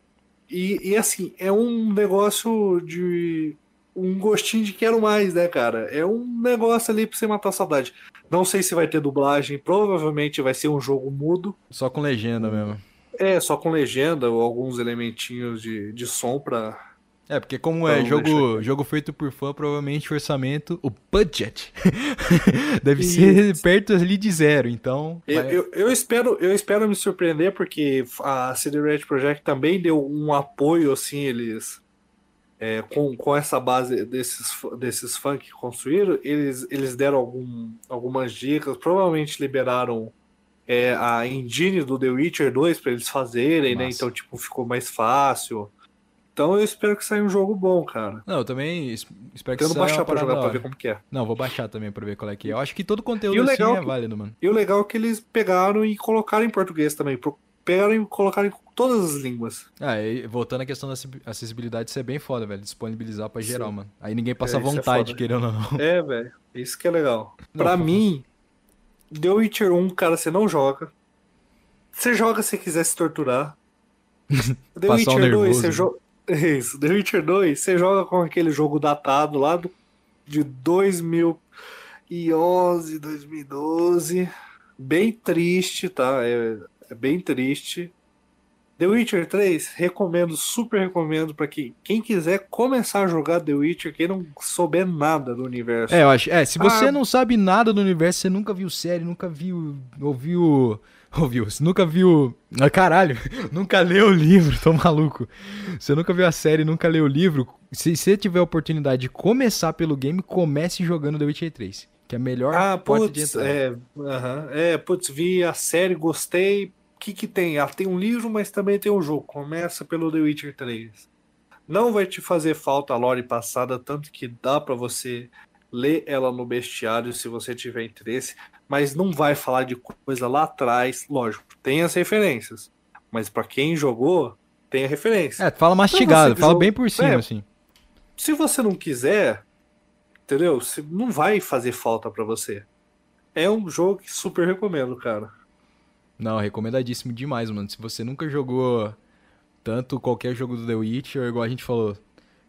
E, e assim, é um negócio de. Um gostinho de quero mais, né, cara? É um negócio ali pra você matar a saudade. Não sei se vai ter dublagem, provavelmente vai ser um jogo mudo. Só com legenda mesmo. É, só com legenda ou alguns elementinhos de, de som pra. É, porque como é Então, jogo, deixa jogo feito por fã, provavelmente o orçamento, o budget, deve ser perto ali de zero, então... Eu, vai- eu, eu espero, eu espero me surpreender, porque a CD Red Project também deu um apoio, assim, eles. é, com, com essa base desses, desses fãs que construíram, eles, eles deram algum, algumas dicas, provavelmente liberaram é, a engine do The Witcher 2 para eles fazerem, né? Massa. Então, tipo, ficou mais fácil. Então eu espero que saia um jogo bom, cara. Não, eu também es- espero que Tendo saia baixar pra jogar pra ver como que é. Não, vou baixar também pra ver qual é que é. Eu acho que todo conteúdo assim é que- válido, mano. E o legal é que eles pegaram e colocaram em português também. Pegaram e colocaram em todas as línguas. Ah, e voltando à questão da acessi- acessibilidade, isso é bem foda, velho. Disponibilizar pra geral, Sim. mano. Aí ninguém passa É, isso é vontade, foda. querendo ou não. É, velho. Isso que é legal. Não, pra mim, The Witcher 1, cara, você não joga. Você joga se quiser se torturar. The Passar um Witcher 2, nervoso, você joga. Isso, The Witcher 2, você joga com aquele jogo datado lá do... de 2011, 2012. Bem triste, tá? É, é bem triste. The Witcher 3, recomendo, super recomendo pra quem, quem quiser começar a jogar The Witcher, quem não souber nada do universo. É, eu acho. É, se você Ah. não sabe nada do universo, você nunca viu série, nunca viu. ouviu. Ouviu, você nunca viu. Ah, caralho, nunca leu o livro, tô maluco. Você nunca viu a série, nunca leu o livro. Se você tiver a oportunidade de começar pelo game, comece jogando The Witcher 3. Que é a melhor Ah, porta de putz, entrada. é, aham, é, putz, vi a série, gostei. O que que tem? Ah, tem um livro, mas também tem um jogo. Começa pelo The Witcher 3. Não vai te fazer falta a lore passada, tanto que dá pra você ler ela no bestiário se você tiver interesse, mas não vai falar de coisa lá atrás, lógico, tem as referências. Mas pra quem jogou, tem a referência. É, fala mastigado, que fala jogo- bem por cima, É. assim. Se você não quiser, entendeu? Se- Não vai fazer falta pra você. É um jogo que super recomendo, cara. Não, recomendadíssimo demais, mano. Se você nunca jogou tanto qualquer jogo do The Witcher, igual a gente falou,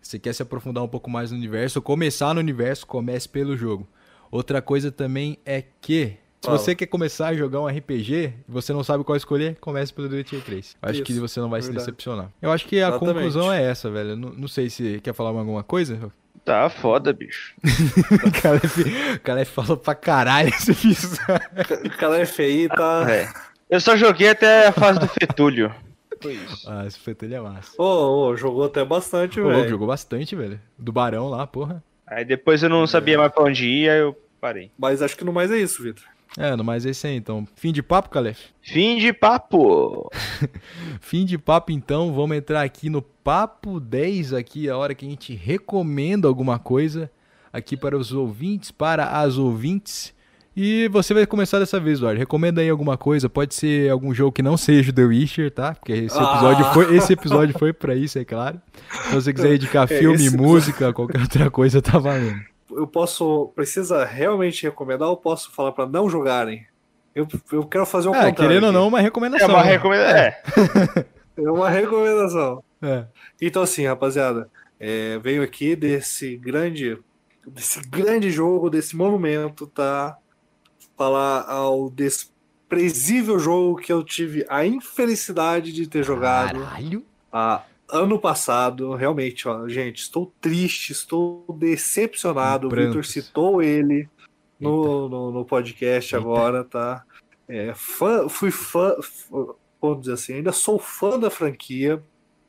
você quer se aprofundar um pouco mais no universo, começar no universo, comece pelo jogo. Outra coisa também é que, se Fala. você quer começar a jogar um RPG e você não sabe qual escolher, comece pelo The Witcher 3. Eu acho Isso, que você não vai se verdade. decepcionar. Eu acho que a Exatamente. conclusão é essa, velho. Não, não sei se quer falar alguma coisa. Tá foda, bicho. O Calef, o Calef falou pra caralho esse episódio. O cara é feio, tá? É. Eu só joguei até a fase do Fetúlio. Foi isso. Ah, esse fetelho é massa. Ô, ô, jogou até bastante, louco, velho. jogou bastante, velho. Do Barão lá, porra. Aí depois eu não sabia mais pra onde ir, aí eu parei. Mas acho que no mais é isso, Vitor. É, no mais é isso aí, então. Fim de papo, Calef? Fim de papo! Fim de papo, então. Vamos entrar aqui no papo 10, aqui, a hora que a gente recomenda alguma coisa aqui para os ouvintes, para as ouvintes. E você vai começar dessa vez, Eduardo. Recomenda aí alguma coisa. Pode ser algum jogo que não seja o The Witcher, tá? Porque esse episódio, Ah. foi, esse episódio foi pra isso, é claro. Se você quiser indicar É, filme, esse música, qualquer outra coisa, tá valendo. Eu posso. Precisa realmente recomendar ou posso falar pra não jogarem? Eu, eu quero fazer um É, querendo ou não, uma É recomendação. uma né? recomendação. É. É uma recomendação. É. Então, assim, rapaziada, é, venho aqui desse grande, desse grande jogo, desse monumento, tá? Falar ao desprezível jogo que eu tive a infelicidade de ter jogado Caralho. ano passado. Realmente, ó, gente, estou triste, estou decepcionado. O Prantos. citou ele no, no, no podcast Eita. agora, tá? É, fã, fui fã, vamos dizer assim, ainda sou fã da franquia,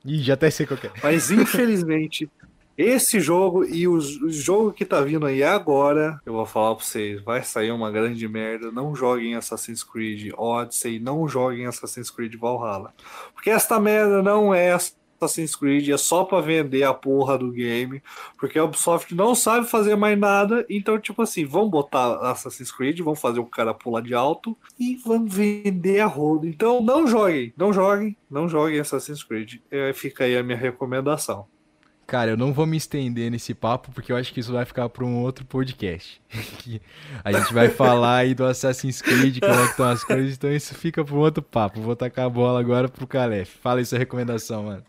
Ih, já até sei qual que é. mas infelizmente, esse jogo e o, jogo que tá vindo aí agora, eu vou falar pra vocês, vai sair uma grande merda. Não joguem Assassin's Creed Odyssey, não joguem Assassin's Creed Valhalla. Porque esta merda não é Assassin's Creed, é só pra vender a porra do game. Porque a Ubisoft não sabe fazer mais nada. Então, tipo assim, vão botar Assassin's Creed, vão fazer o cara pular de alto e vão vender a roda. Então, não joguem, não joguem, não joguem Assassin's Creed. É, fica aí a minha recomendação. Cara, eu não vou me estender nesse papo porque eu acho que isso vai ficar para um outro podcast. A gente vai falar aí do Assassin's Creed, como é que estão as coisas, então isso fica para um outro papo. Vou tacar a bola agora pro Calef. Fala aí sua recomendação, mano.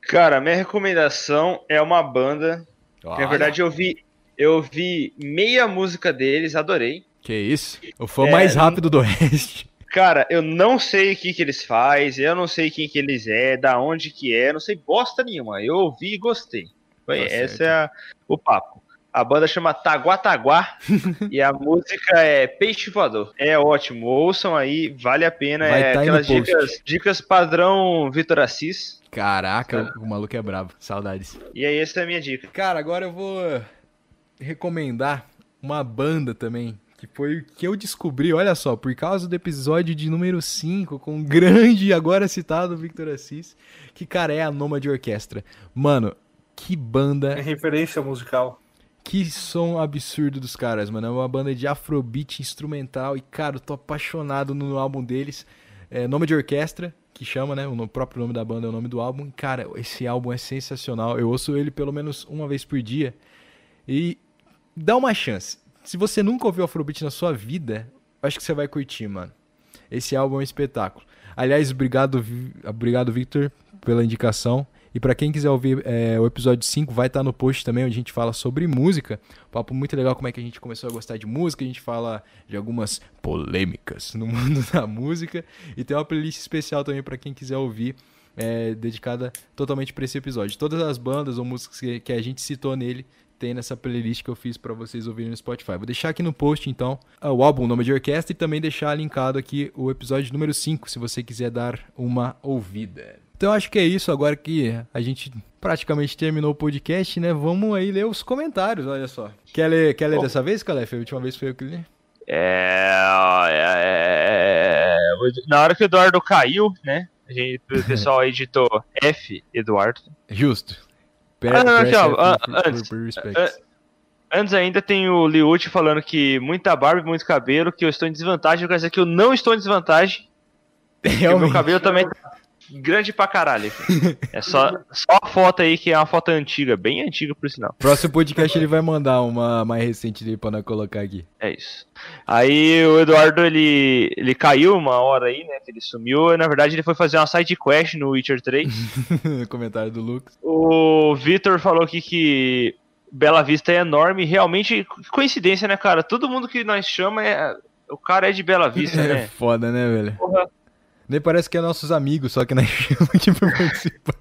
Cara, minha recomendação é uma banda. Que, na verdade, eu vi, eu vi meia música deles, adorei. Que isso? O fã É, mais rápido do Oeste. Cara, eu não sei o que, que eles fazem, eu não sei quem que eles é, da onde que é, não sei bosta nenhuma. Eu ouvi e gostei. Foi, Tá esse é o papo. A banda chama Taguataguá e a música é Peixe Voador. É ótimo, ouçam aí, vale a pena. Vai é tá aquelas dicas, dicas padrão Vitor Assis. Caraca, o maluco é brabo. Saudades. E aí, essa é a minha dica. Cara, agora eu vou recomendar uma banda também, que foi o que eu descobri, olha só, por causa do episódio de número 5, com o grande e agora citado Victor Assis, que, cara, é a Nomad Orquestra. Mano, que banda, É referência musical. que som absurdo dos caras, mano. É uma banda de afrobeat instrumental e, cara, eu tô apaixonado no álbum deles. É Nome de Orquestra, que chama, né? O próprio nome da banda é o nome do álbum. Cara, esse álbum é sensacional. Eu ouço ele pelo menos uma vez por dia. E dá uma chance. Se você nunca ouviu Afrobeat na sua vida, acho que você vai curtir, mano. Esse álbum é um espetáculo. Aliás, obrigado, obrigado Victor, pela indicação. E pra quem quiser ouvir é, o episódio 5, vai estar no post também, onde a gente fala sobre música. Papo muito legal, como é que a gente começou a gostar de música. A gente fala de algumas polêmicas no mundo da música. E tem uma playlist especial também pra quem quiser ouvir, é, dedicada totalmente pra esse episódio. Todas as bandas ou músicas que, que a gente citou nele tem nessa playlist que eu fiz pra vocês ouvirem no Spotify. Vou deixar aqui no post, então, o álbum, o nome de orquestra e também deixar linkado aqui o episódio número 5, se você quiser dar uma ouvida. Então acho que é isso, agora que a gente praticamente terminou o podcast, né? Vamos aí ler os comentários, olha só. Quer ler, quer ler dessa vez, Calef? A última vez foi eu que li. É, é, é, Na hora que o Eduardo caiu, né? Gente, o pessoal editou F, Eduardo. Justo. Ah, não, aqui, ó, Press ah, antes. Antes ainda tem o Liucci falando que muita barba e muito cabelo, que eu estou em desvantagem. Quer dizer que eu não estou em desvantagem. Meu cabelo também tá grande pra caralho. É só, só a foto aí, que é uma foto antiga, bem antiga por sinal. Próximo podcast ele vai mandar uma mais recente dele pra nós colocar aqui. É isso. Aí o Eduardo, ele, ele caiu uma hora aí, né? Que ele sumiu. e, Na verdade, ele foi fazer uma side quest no Witcher 3. Comentário do Lucas. o Vitor falou aqui que Bela Vista é enorme. Realmente, que coincidência, né, cara? Todo mundo que nós chama é. O cara é de Bela Vista, É né? foda, né, velho? Porra. Nem parece que é nossos amigos, só que nós chamamos aqui pra participar.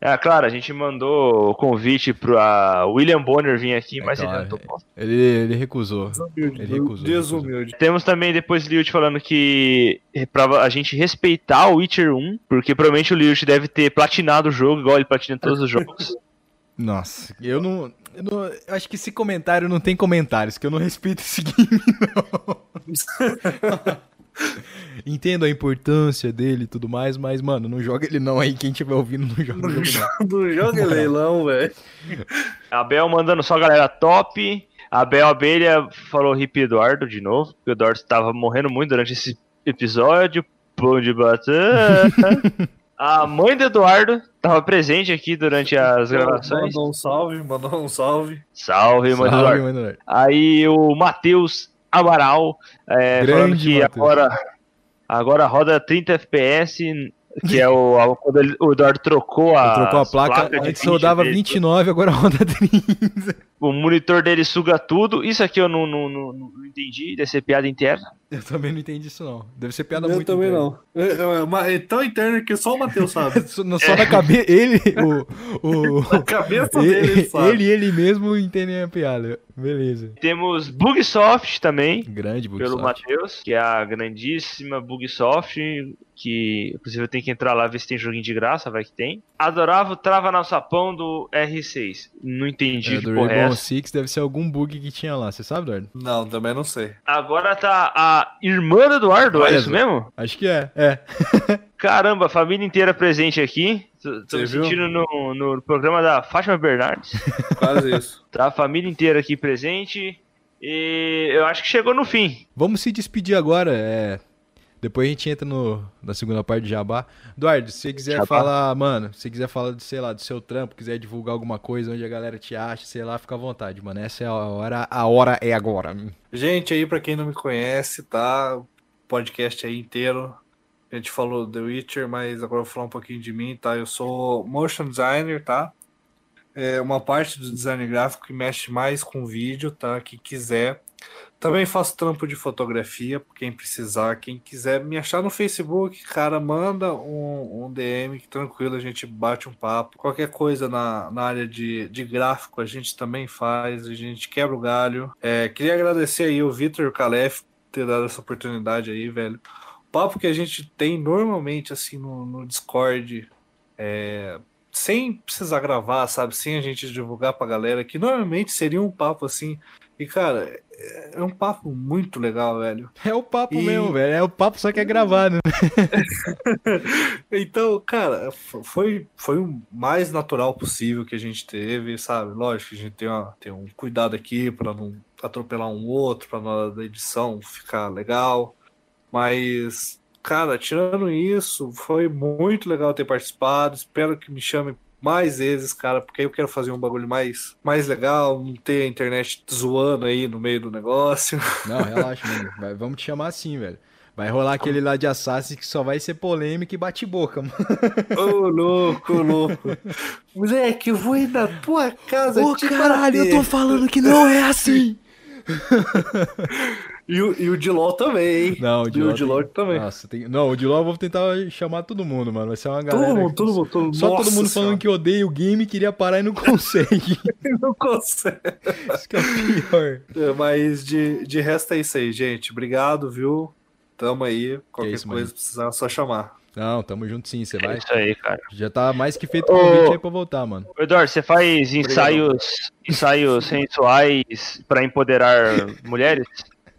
É, claro, a gente mandou o convite pra William Bonner vir aqui, É mas ele claro, não topou. Ele, ele recusou. Ele recusou. Desumilde. Temos também depois Liut falando que pra a gente respeitar o Witcher 1, porque provavelmente o Liut deve ter platinado o jogo, igual ele platina todos os jogos. Nossa, eu não, eu não- eu acho que esse comentário não tem comentários, que eu não respeito esse game, não. Entendo a importância dele e tudo mais, mas, mano, não joga ele não aí. Quem estiver ouvindo, não joga jogo não. Do jogo é leilão, velho. Abel mandando só galera top. Abel Abelha falou Hip Eduardo de novo, porque o Eduardo estava morrendo muito durante esse episódio. Pão de batata. A mãe do Eduardo estava presente aqui durante as gravações. Mandou um salve, mandou um salve. Salve, mãe do Salve, Eduardo. mano, Eduardo. Aí o Matheus Amaral é, Grande falando que agora, agora roda 30 FPS, que é o a- quando ele- o Eduardo trocou a, Trocou a placa, de antes 20 rodava dele. 29, agora roda 30. O monitor dele suga tudo. Isso aqui eu não, não, não, não entendi, ser piada interna. Eu também não entendi isso não. Deve ser piada Eu muito também interna. não. É, é, uma- é tão interno que só o Matheus sabe. Só, não, só na cabeça, ele, o, o, A cabeça dele ele, sabe. ele, ele mesmo entendem a piada. Beleza. Temos Bugsoft também, Grande pelo Bugsoft. Matheus, que é a grandíssima Bugsoft, que inclusive eu tenho que entrar lá ver se tem joguinho de graça, vai que tem. Adorava o Trava no Sapão do R6. Não entendi É, do porra é Rainbow essa. Six deve ser algum bug que tinha lá, você sabe, Eduardo? Não, também não sei. Agora tá a irmã do Eduardo, é isso mesmo? Acho que é, é. Caramba, família inteira presente aqui. Tô, me sentindo no, no programa da Fátima Bernardes. Quase isso. Tá a família inteira aqui presente. E eu acho que chegou no fim. Vamos se despedir agora, é... Depois a gente entra no, na segunda parte de Jabá. Eduardo, se você quiser Jabá. falar, mano, se você quiser falar, de, sei lá, do seu trampo, quiser divulgar alguma coisa, onde a galera te acha, sei lá, fica à vontade, mano. Essa é a hora, a hora é agora. Gente, aí pra quem não me conhece, tá? O podcast aí inteiro. A gente falou The Witcher, mas agora eu vou falar um pouquinho de mim, tá? Eu sou motion designer, tá? É uma parte do design gráfico que mexe mais com vídeo, tá? Quem quiser. Também faço trampo de fotografia, quem precisar. Quem quiser me achar no Facebook, cara, manda um, um DM tranquilo, a gente bate um papo. Qualquer coisa na, na área de, de gráfico a gente também faz, a gente quebra o galho. É, queria agradecer aí o Vitor e o Calef ter dado essa oportunidade aí, velho. O papo que a gente tem normalmente assim no, no Discord, é, sem precisar gravar, sabe? Sem a gente divulgar pra galera, que normalmente seria um papo assim. E, cara, é um papo muito legal, velho. É o papo E- mesmo, velho. É o papo, só que é gravado. Então, cara, foi, foi o mais natural possível que a gente teve, sabe? Lógico que a gente tem, uma, tem um cuidado aqui para não atropelar um outro, para na hora da edição ficar legal. Mas, cara, tirando isso, foi muito legal ter participado. Espero que me chame mais vezes, cara, porque aí eu quero fazer um bagulho mais, mais legal, não ter a internet zoando aí no meio do negócio. Não, relaxa, mano. Vamos te chamar assim, velho. Vai rolar aquele lá de Assassin que só vai ser polêmica e bate-boca, mano. Ô, louco, louco. Moleque, eu vou ir na tua casa Ô, te caralho, eu bater. tô falando que não é assim. E, o- e o Diló também, hein? Não, o E Diló o Diló tem- também. Nossa, tem... Não, o Diló eu vou tentar chamar todo mundo, mano. Vai ser uma galera. todo mundo, todo mundo, todo mundo. Só todo Nossa mundo Senhora. falando que odeia o game, queria parar e não consegue. não consegue. Isso que é o pior. É, Mas de, de resto é isso aí, gente. Obrigado, viu? Tamo aí. Qualquer isso, coisa mano. precisar, é só chamar. Não, tamo junto sim, você É vai. isso aí, cara. Já tá mais que feito o convite aí pra voltar, mano. Eduardo, você faz ensaios, ensaios sensuais pra empoderar mulheres?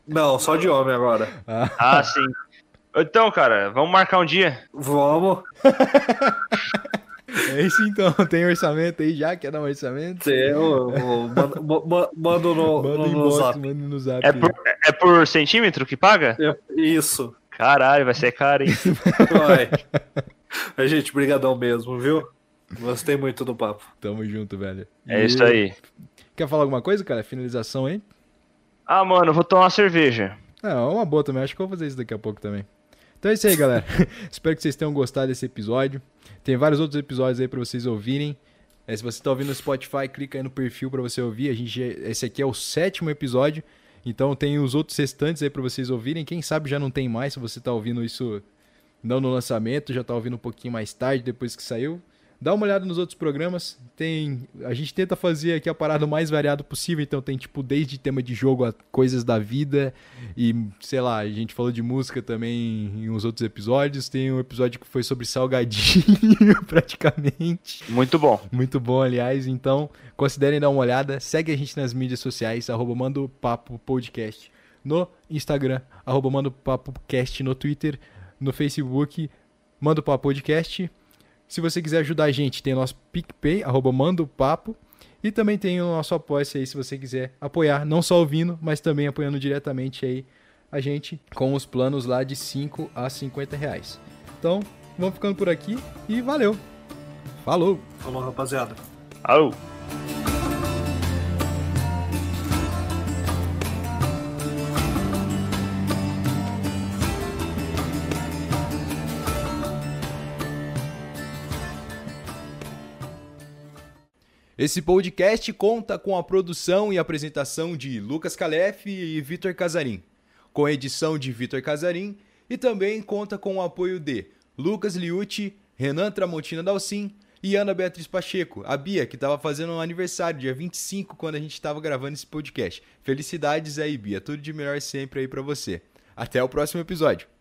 Não, só de homem agora. Ah, sim. Então, cara, vamos marcar um dia. Vamos. É isso então, tem orçamento aí já? Quer dar um orçamento? Tem, ô, manda, ma- manda no, Manda no, no zap. manda no zap. É por, é por centímetro que paga? É, Isso. Caralho, vai ser caro, hein? Vai. Mas, gente, brigadão mesmo, viu? Gostei muito do papo. Tamo junto, velho. É E- isso aí. Quer falar alguma coisa, cara? Finalização aí? Ah, mano, vou tomar uma cerveja. É, uma boa também. Acho que eu vou fazer isso daqui a pouco também. Então é isso aí, galera. Espero que vocês tenham gostado desse episódio. Tem vários outros episódios aí pra vocês ouvirem. É, se você tá ouvindo no Spotify, clica aí no perfil pra você ouvir. A gente, esse aqui é o sétimo episódio. Então tem os outros restantes aí pra vocês ouvirem. Quem sabe já não tem mais, se você tá ouvindo isso não no lançamento, já tá ouvindo um pouquinho mais tarde, depois que saiu. Dá uma olhada nos outros programas. Tem, a gente tenta fazer aqui a parada o mais variado possível, então tem tipo desde tema de jogo a coisas da vida e sei lá, a gente falou de música também em uns outros episódios. Tem um episódio que foi sobre salgadinho, praticamente. Muito bom. Muito bom, aliás. Então, considerem dar uma olhada. Segue a gente nas mídias sociais, arroba Manda o Papo Podcast. No Instagram, arroba Manda o Papo Cast. No Twitter, no Facebook, Manda o Papo Podcast. Se você quiser ajudar a gente, tem o nosso PicPay, arroba Manda o Papo. E também tem o nosso apoia aí, se você quiser apoiar, não só ouvindo, mas também apoiando diretamente aí a gente com os planos lá de 5 a 50 reais. Então, vamos ficando por aqui e valeu! Falou! Falou, rapaziada. Alô. Esse podcast conta com a produção e apresentação de Lucas Calef e Vitor Casarim, com a edição de Vitor Casarim e também conta com o apoio de Lucas Liucci, Renan Tramontina Dalcin e Ana Beatriz Pacheco, a Bia, que estava fazendo um aniversário, dia 25, quando a gente estava gravando esse podcast. Felicidades aí, Bia. Tudo de melhor sempre aí pra você. Até o próximo episódio.